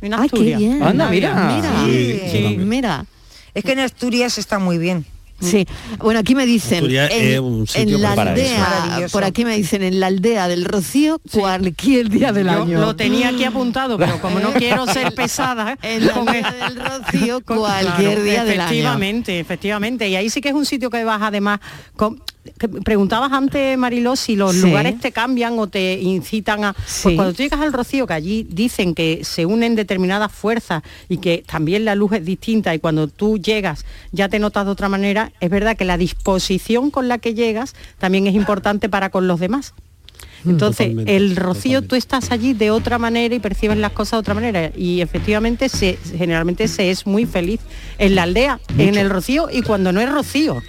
en Ay, qué Asturias. bien. Anda, mira. Sí, Sí. Mira. Es que en Asturias está muy bien. Sí, bueno, aquí me dicen, Asturias en, es un sitio en la aldea, por aquí me dicen, en la aldea del Rocío, cualquier día del Yo año. lo tenía aquí apuntado, pero como no quiero ser pesada, En la aldea el- del Rocío, cualquier claro, día del año. Efectivamente, efectivamente. Y ahí sí que es un sitio que vas además... con- preguntabas antes, Mariló, si los Sí. lugares te cambian o te incitan a... Sí. Pues cuando tú llegas al Rocío, que allí dicen que se unen determinadas fuerzas y que también la luz es distinta y cuando tú llegas ya te notas de otra manera, es verdad que la disposición con la que llegas también es importante para con los demás. Entonces, Totalmente, el rocío, tú estás allí de otra manera y percibes las cosas de otra manera. Y efectivamente, se, generalmente se es muy feliz en la aldea, en el rocío y cuando no es rocío.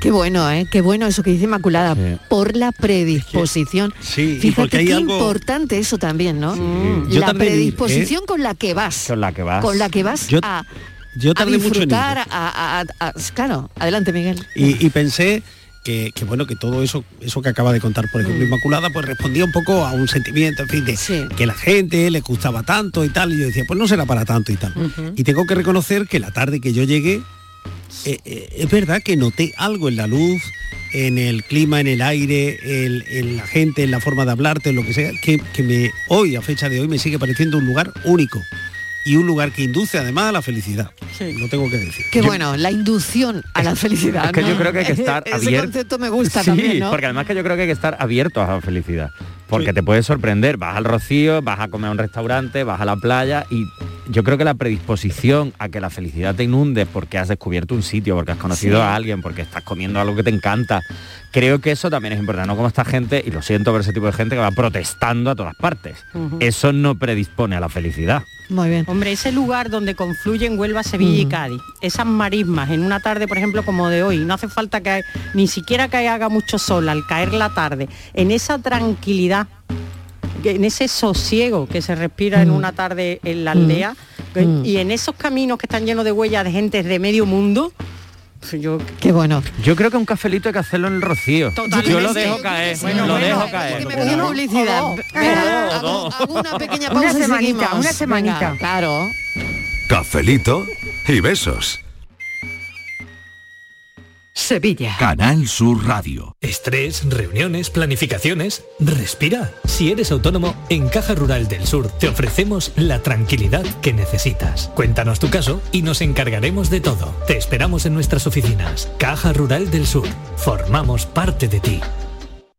Qué bueno, ¿eh? Qué bueno eso que dice Inmaculada, Sí. por la predisposición. Sí, Fíjate hay qué algo- importante eso también, ¿no? Yo La ir, ¿eh? predisposición con la que vas. Con la que vas. Con la que vas Yo- a, yo a tardé mucho en disfrutar, a, a- a- a- Claro, adelante Miguel. Y, y pensé que, que, bueno que todo eso eso que acaba de contar por ejemplo Inmaculada pues respondía un poco a un sentimiento en fin de Sí. que la gente le gustaba tanto y tal y yo decía pues no será para tanto y tal y tengo que reconocer que la tarde que yo llegué eh, eh, es verdad que noté algo en la luz en el clima en el aire el- en la gente en la forma de hablarte en lo que sea que, que me hoy a fecha de hoy me sigue pareciendo un lugar único y un lugar que induce además a la felicidad lo tengo que decir Qué bueno, la inducción a la felicidad. Es que ¿no? yo creo que hay que estar Ese abierto. concepto me gusta sí, también, ¿no? porque además que yo creo que hay que estar abierto a la felicidad. Porque te puede sorprender, vas al rocío, vas a comer a un restaurante, vas a la playa y yo creo que la predisposición a que la felicidad te inunde porque has descubierto un sitio, porque has conocido Sí. a alguien, porque estás comiendo algo que te encanta, creo que eso también es importante, no como esta gente, y lo siento por ese tipo de gente que va protestando a todas partes. Eso no predispone a la felicidad. Muy bien. Hombre, ese lugar donde confluyen Huelva, Sevilla y Cádiz, esas marismas en una tarde, por ejemplo, como de hoy, no hace falta que ni siquiera que haga mucho sol al caer la tarde, en esa tranquilidad, en ese sosiego que se respira en una tarde en la aldea que- Mm. y en esos caminos que están llenos de huellas de gente de medio mundo, pues yo Qué bueno. Yo creo que un cafelito hay que hacerlo en el rocío. Totalmente. Yo lo dejo caer, Bueno, lo bueno, dejo Que caer. publicidad. Venga, hago, hago una pequeña pausa Una y semanita, una semanita. Venga, claro. Cafelito y besos. Sevilla. Canal Sur Radio. Estrés, reuniones, planificaciones. Respira. Si eres autónomo, en Caja Rural del Sur te ofrecemos la tranquilidad que necesitas. Cuéntanos tu caso y nos encargaremos de todo. Te esperamos en nuestras oficinas. Caja Rural del Sur. Formamos parte de ti.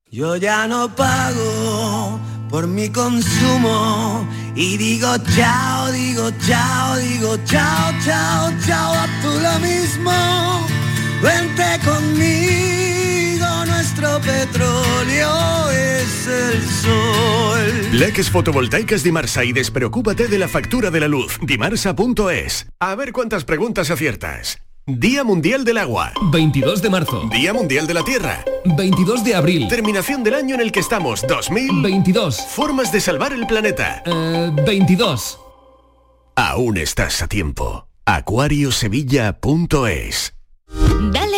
Yo ya no pago por mi consumo y digo chao, digo chao, digo chao, chao, chao, a tú lo mismo. Vente conmigo, nuestro petróleo es el sol. Leques fotovoltaicas Dimarsa y despreocúpate de la factura de la luz. Dimarsa.es. A ver cuántas preguntas aciertas. Día Mundial del Agua. 22 de marzo. Día Mundial de la Tierra. 22 de abril. Terminación del año en el que estamos. 2022. Formas de salvar el planeta. 22. Aún estás a tiempo. Acuariosevilla.es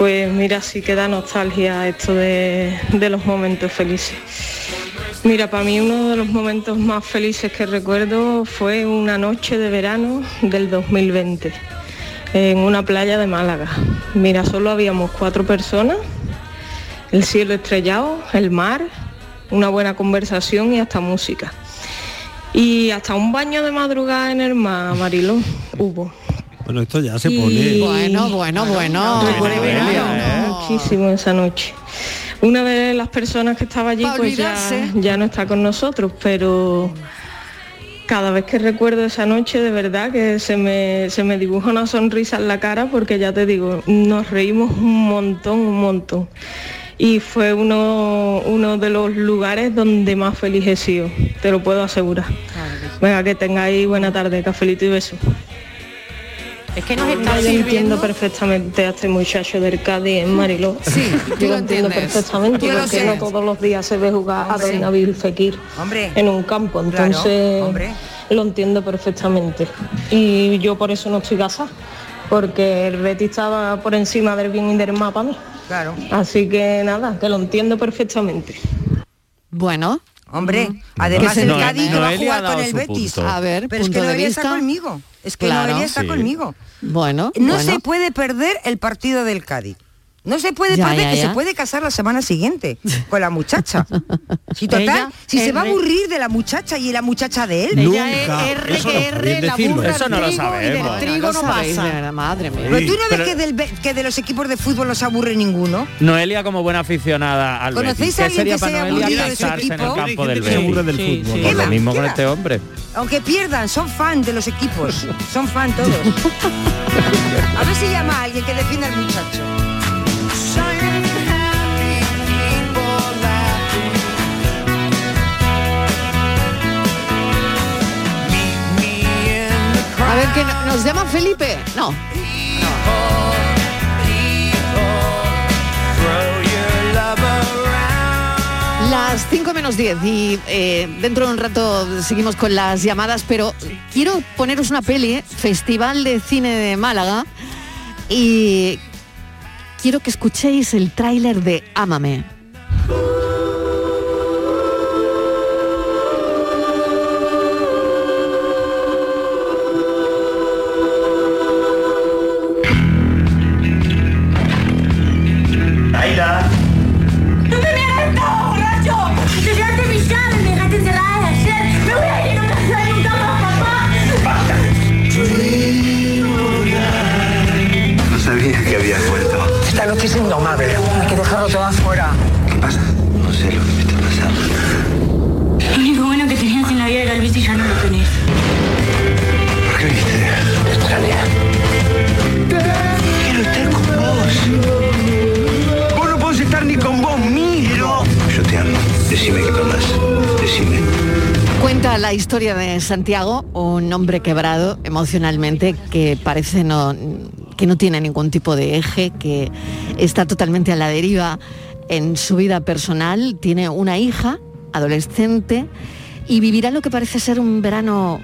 Pues mira, sí que da nostalgia esto de, los momentos felices. Mira, para mí uno de los momentos más felices que recuerdo fue una noche de verano del 2020 en una playa de Málaga. Mira, solo habíamos cuatro personas, el cielo estrellado, el mar, una buena conversación y hasta música. Y hasta un baño de madrugada en el mar, Mariló, hubo. Bueno, esto ya se Y- pone... Bueno, bueno, bueno. muchísimo esa noche. Una de las personas que estaba allí pues ya, ya no está con nosotros, pero cada vez que recuerdo esa noche de verdad que se me, se me dibuja una sonrisa en la cara porque ya te digo, nos reímos un montón, un montón. Y fue uno, uno de los lugares donde más feliz he sido, te lo puedo asegurar. Venga, que tengáis buena tarde, cafelito y beso. Es que nos está Yo sirviendo. entiendo perfectamente a este muchacho del Cádiz en Mariló. Sí, yo lo lo entiendo perfectamente Yo porque no todos los días se ve jugar Hombre. a Don Nabil Fekir Hombre. en un campo. Claro, Entonces hombre. lo entiendo perfectamente. Y yo por eso no estoy casada, porque el Betis estaba por encima del bien y del mal para mí. Claro. Así que nada, que lo entiendo perfectamente. Bueno. Hombre, Mm. además el Cádiz que va a jugar con el Betis. punto. A ver, Pero es que de Noelia está conmigo. Es que Claro. Noelia está Sí. conmigo. Bueno, No bueno. se puede perder el partido del Cádiz. No se puede Ya, perder, ya, que ya. se puede casar la semana siguiente con la muchacha. Si total, Ella si se va a aburrir de la muchacha y la muchacha de él. Ella es R que R, la burra Eso no lo del trigo y sabemos. del trigo no de pasa. madre mía. Pero tú no ves pero- que, del que de los equipos de fútbol no se aburre ninguno. Noelia como buena aficionada al ¿Conocéis Betis. a ¿Qué alguien que se haya aburrido de su casarse en el equipo? campo del del Sí, fútbol. sí. Pues lo mismo con este hombre. Aunque pierdan, son fan de los equipos. Son fan todos. A ver si llama a alguien que defienda al muchacho. ¿Nos llama Felipe? No. Las 5 menos 10 y eh, dentro de un rato seguimos con las llamadas, pero quiero poneros una peli, ¿eh? Festival de Cine de Málaga, y quiero que escuchéis el tráiler de Ámame. Santiago, un hombre quebrado emocionalmente que parece no, que no tiene ningún tipo de eje, que está totalmente a la deriva en su vida personal, tiene una hija adolescente y vivirá lo que parece ser un verano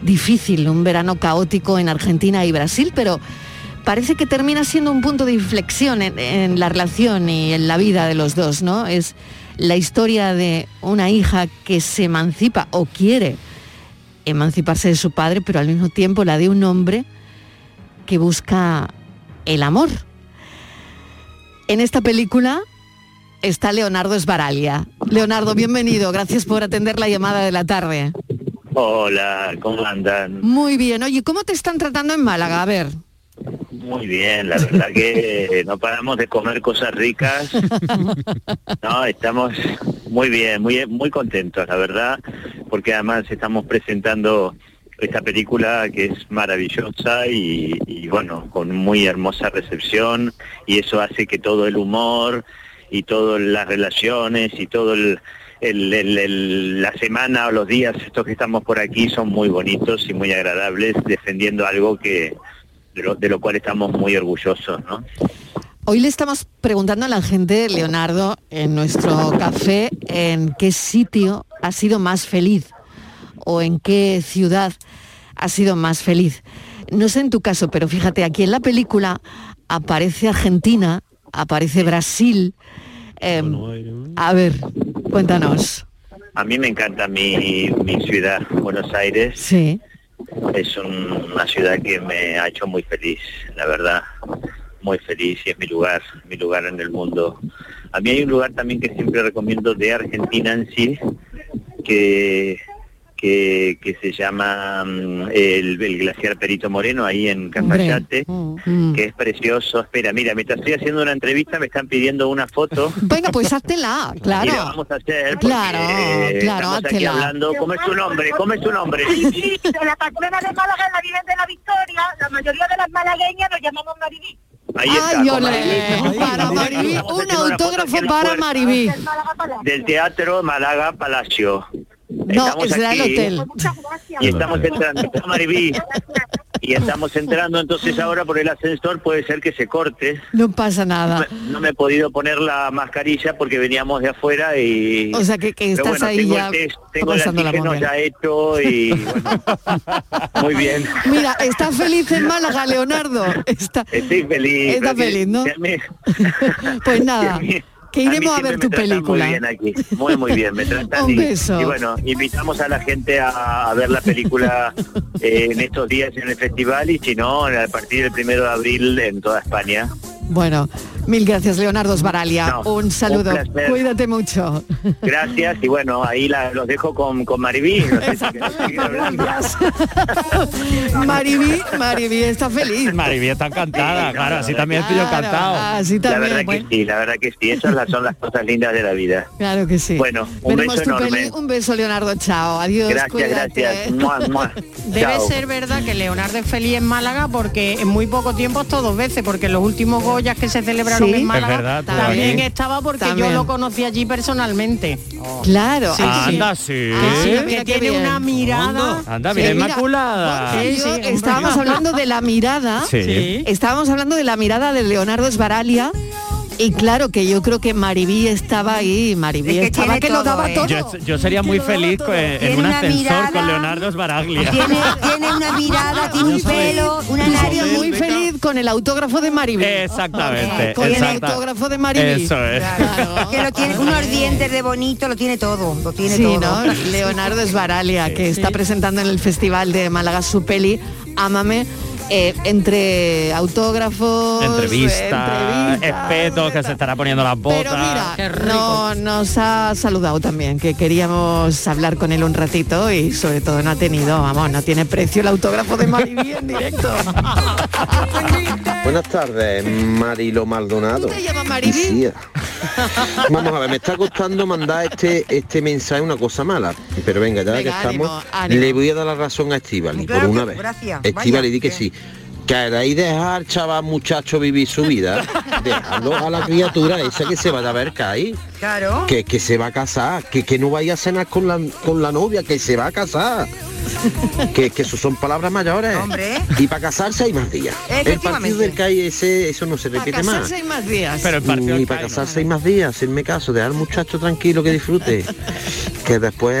difícil, un verano caótico en Argentina y Brasil, pero parece que termina siendo un punto de inflexión en, en la relación y en la vida de los dos, ¿no? Es la historia de una hija que se emancipa o quiere emanciparse de su padre, pero al mismo tiempo la de un hombre que busca el amor. En esta película está Leonardo Esbaraglia. Leonardo, bienvenido. Gracias por atender la llamada de la tarde. Hola, ¿cómo andan? Muy bien. Oye, ¿cómo te están tratando en Málaga? A ver. Muy bien, la verdad que no paramos de comer cosas ricas. No, estamos muy bien, muy muy contentos, la verdad, porque además estamos presentando esta película que es maravillosa y, y, bueno, con muy hermosa recepción y eso hace que todo el humor y todas las relaciones y todo el, la semana o los días estos que estamos por aquí son muy bonitos y muy agradables defendiendo algo que de lo, de lo cual estamos muy orgullosos, ¿no? Hoy le estamos preguntando a la gente, Leonardo, en nuestro café, en qué sitio ha sido más feliz o en qué ciudad ha sido más feliz. No sé en tu caso, pero fíjate, aquí en la película aparece Argentina, aparece Brasil. eh, a ver, cuéntanos. A mí me encanta mi, mi ciudad, Buenos Aires. Sí. Es un- una ciudad que me ha hecho muy feliz, la verdad. Muy feliz y es mi lugar, mi lugar en el mundo. A mí hay un lugar también que siempre recomiendo de Argentina en sí, que, que, que se llama mm, el, el glaciar Perito Moreno, ahí en Cafayate, Mm. que es precioso. Espera, mira, mientras estoy haciendo una entrevista me están pidiendo una foto. Venga, pues háztela, claro. Y la vamos a hacer porque Claro, claro, estamos aquí hablando. ¿Cómo es tu nombre? ¿Cómo es tu nombre? Sí, de la patrona de Málaga en la Virgen de la Victoria, la mayoría de las malagueñas nos llamamos Maribí. Ahí está. Ay, Maribí. para Maribí, un autógrafo para Maribí. Del Teatro Málaga Palacio. No, el aquí hotel. Y estamos entrando, está Maribí. Y estamos entrando, entonces ahora por el ascensor puede ser que se corte. No pasa nada. No me he podido poner la mascarilla porque veníamos de afuera y... O sea, que- que estás bueno, ahí tengo ya el test, tengo el antígeno bien. ya hecho y bueno, muy bien. Mira, está feliz en Málaga, Leonardo. Está, Estoy feliz. Está feliz, ¿no? si a mí- Pues nada, que a iremos a, siempre ver tu película. Muy bien aquí, muy muy bien, me tratan Un y, beso. y bueno, invitamos a la gente a, a ver la película eh, en estos días en el festival y si no, a partir del primero de abril en toda España. Bueno, mil gracias, Leonardo Sbaralia. No, un saludo. un. Cuídate mucho. Gracias y bueno, ahí la- los dejo con, con Maribí. No sé si. Maribí, Maribí está feliz. Maribí está encantada, claro, así también estoy Claro, encantado. así La también, verdad bueno. que sí, la verdad que sí, esas las- son las cosas lindas de la vida. Claro que sí. Bueno, un Veremos beso enorme. peli. Un beso, Leonardo. Chao. Adiós. Gracias, cuídate. gracias. Mua, mua. Debe Chao. ser verdad que Leonardo es feliz en Málaga porque en muy poco tiempo ha estado dos veces, porque en los últimos Goyas que se celebraron Sí. en Málaga, Es verdad, también aquí. estaba porque También. yo lo conocí allí personalmente. Claro. Sí, Ah, sí. Anda, sí. Ah, sí, Mira que tiene bien. una mirada. Anda, mira, mira, Inmaculada. Hombre. estábamos hablando de la mirada. Estábamos hablando de la mirada de Leonardo Esbaralia. Y claro que yo creo que Maribí estaba ahí, Maribí Es que estaba que lo todo, daba ¿eh? todo. Yo, yo sería muy feliz en un ascensor mirada- con Leonardo Sbaraglia. Tiene, tiene una mirada, tiene un pelo, una nariz. muy feliz con el autógrafo de Maribí. Exactamente. Con el autógrafo de Maribí. Eso es. Claro. Que lo tiene unos dientes de bonito, lo tiene todo, lo tiene Sí, todo. ¿no? Leonardo Esbaralia, que está presentando en el Festival de Málaga su peli Ámame, eh, entre autógrafos, Entrevista, entrevistas, espetos que se estará poniendo las botas. Pero mira, no, nos ha saludado también, que queríamos hablar con él un ratito y sobre todo no ha tenido, vamos, no tiene precio el autógrafo de Maribí en directo. Buenas tardes, Marilo Maldonado. ¿Te llamas. Vamos a ver, me está costando mandar este este mensaje una cosa mala, pero venga, ya Venga, que estamos, ánimo, le voy a dar la razón a Estivali Claro por una que- vez. gracias, Estivali, di que sí. ¿Queréis dejar, chaval muchacho, vivir su vida? Dejadlo a la criatura esa que se vaya a ver caer. Claro. Que, que se va a casar, que, que no vaya a cenar con la, con la novia, que se va a casar. que, que eso son palabras mayores. Hombre. Y para casarse hay más días. El partido del CAI ese, eso no se Para repite más. casarse hay más días. Pero el partido del para casarse hay más días, hacerme caso, dejar al muchacho tranquilo que disfrute. que después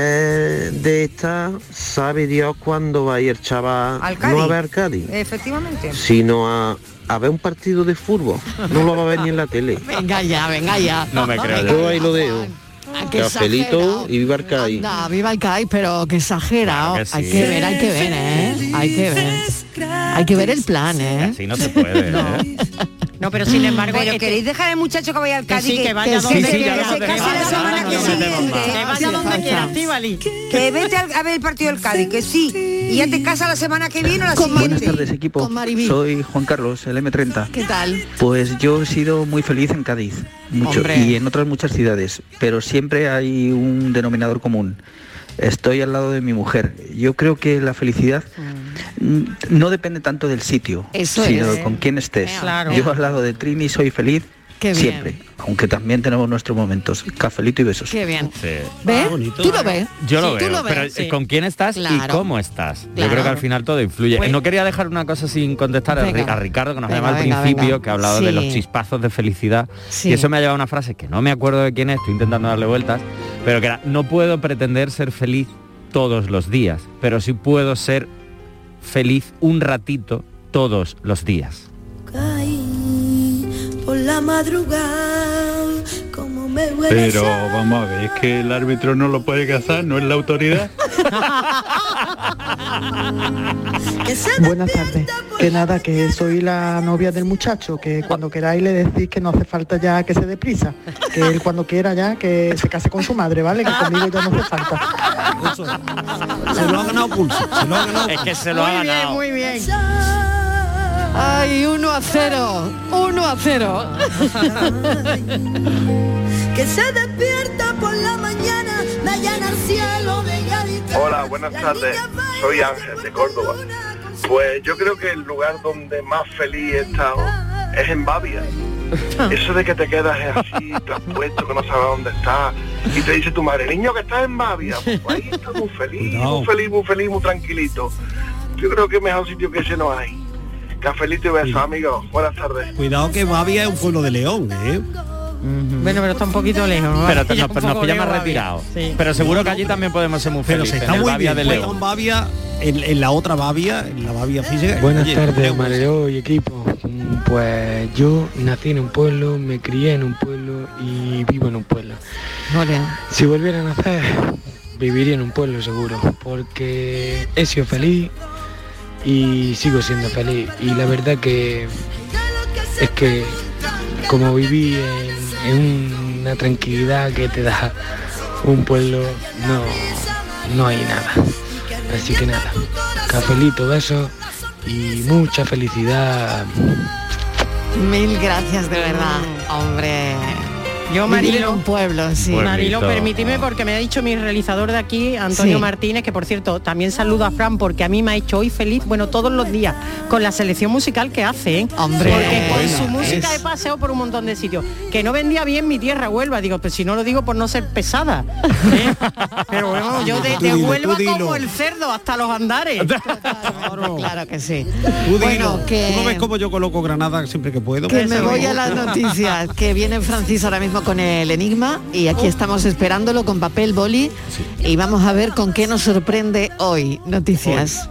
de esta, sabe Dios cuándo va a ir el chaval Al Cádiz. no a ver Cádiz, Efectivamente. sino a, a ver un partido de fútbol. No lo va a ver ni en la tele. Venga ya, venga ya. No me creo Venga. Yo ahí lo dejo. Ah, qué Cafelito exagerado. y viva el CAI. Anda, viva el CAI, pero que exagerado. Claro que sí. Hay que ver, hay que ver, ¿eh? Hay que ver. Hay que ver el plan, ¿eh? Así no se puede. ¿eh? No, pero sin embargo, Pero este- queréis dejar al muchacho que vaya al que Cádiz. sí, que vaya que donde se case la semana que siguiente. que vaya donde quiera. Que vete al- a ver el partido del Cádiz, que sí. Y ya te casa la semana que viene o la Con siguiente. Buenas tardes equipo, soy Juan Carlos, el M30. ¿Qué tal? Pues yo he sido muy feliz en Cádiz, mucho, Hombre. y en otras muchas ciudades, pero siempre hay un denominador común. Estoy al lado de mi mujer. Yo creo que la felicidad mm, no depende tanto del sitio, Eso sino es. con quién estés. Claro. Yo al lado de Trini soy feliz Qué bien. siempre, aunque también tenemos nuestros momentos. Cafelito y besos. Qué bien. Sí. ¿Ves? Ah, bonito. ¿Tú lo ves? Yo lo Sí, veo, lo ves, pero sí. ¿con quién estás y Claro. cómo estás? Yo creo que al final todo influye. Pues- no quería dejar una cosa sin contestar a, Ri- Venga. a Ricardo, que nos Venga, llama al principio, venga. que ha hablado de los chispazos de felicidad. Sí. Y eso me ha llevado a una frase que no me acuerdo de quién es, estoy intentando darle vueltas, pero que no puedo pretender ser feliz todos los días, pero sí puedo ser feliz un ratito todos los días. por la Pero vamos a ver, es que el árbitro no lo puede casar, no es la autoridad. Buenas tardes. Que nada, que soy la novia del muchacho, que cuando queráis le decís que no hace falta ya que se dé prisa, que él cuando quiera ya que se case con su madre, ¿vale? Que conmigo ya no hace falta. Se lo ha ganado pulso. Se lo ha ganado. Es que se lo ha Muy bien, ganado. muy bien. Ay, 1 a 0. 1 a 0. Que se despierta por la mañana, el cielo de Gaditano. Hola, buenas tardes. Soy Ángel de Córdoba. Pues yo creo que el lugar donde más feliz he estado es en Bavia. Eso de que te quedas así, traspuesto, que no sabes dónde estás, y te dice tu madre, niño que estás en Bavia, pues ahí estás muy feliz, muy feliz, muy feliz, muy tranquilito. Yo creo que mejor sitio que ese no hay. Cafelito y besos, amigos. Buenas tardes. Cuidado que Bavia es un pueblo de León, ¿eh? Bueno, pero está un poquito lejos. ¿no? Pero te- nos, nos pilla más lejos, retirado. Sí. Pero seguro que allí también podemos ser muy Pero felices. se está en muy Bavia bien. de Juega León. en Bavia, en, en la otra Bavia, en la Bavia física. Buenas Oye, tardes, Mareo y equipo. Mm, Pues yo nací en un pueblo, me crié en un pueblo y vivo en un pueblo. Si volviera a nacer, viviría en un pueblo seguro, porque he sido feliz y sigo siendo feliz. Y la verdad que es que como viví en, una tranquilidad que te da un pueblo, no, no hay nada. Así que nada, cafelito, besos y mucha felicidad. Mil gracias de verdad, hombre. Yo Marilo, en un pueblo, sí. Marilo, Pueblito. permitidme porque me ha dicho mi realizador de aquí, Antonio Sí. Martínez, que por cierto, también saludo a Fran porque a mí me ha hecho hoy feliz, bueno, todos los días, con la selección musical que hace, ¿eh? Hombre. Porque con Bueno, su música es- he paseado por un montón de sitios. Que no vendía bien mi tierra, Huelva, digo, pero si no lo digo por no ser pesada. ¿eh? Pero bueno, yo de, de Huelva dilo. como el cerdo hasta los andares. Claro que sí. Tú Bueno, que- ¿Tú no ves cómo yo coloco Granada siempre que puedo? Que me voy a las noticias, que viene Francis ahora mismo con el enigma y aquí estamos esperándolo con papel boli y vamos a ver con qué nos sorprende hoy. Noticias.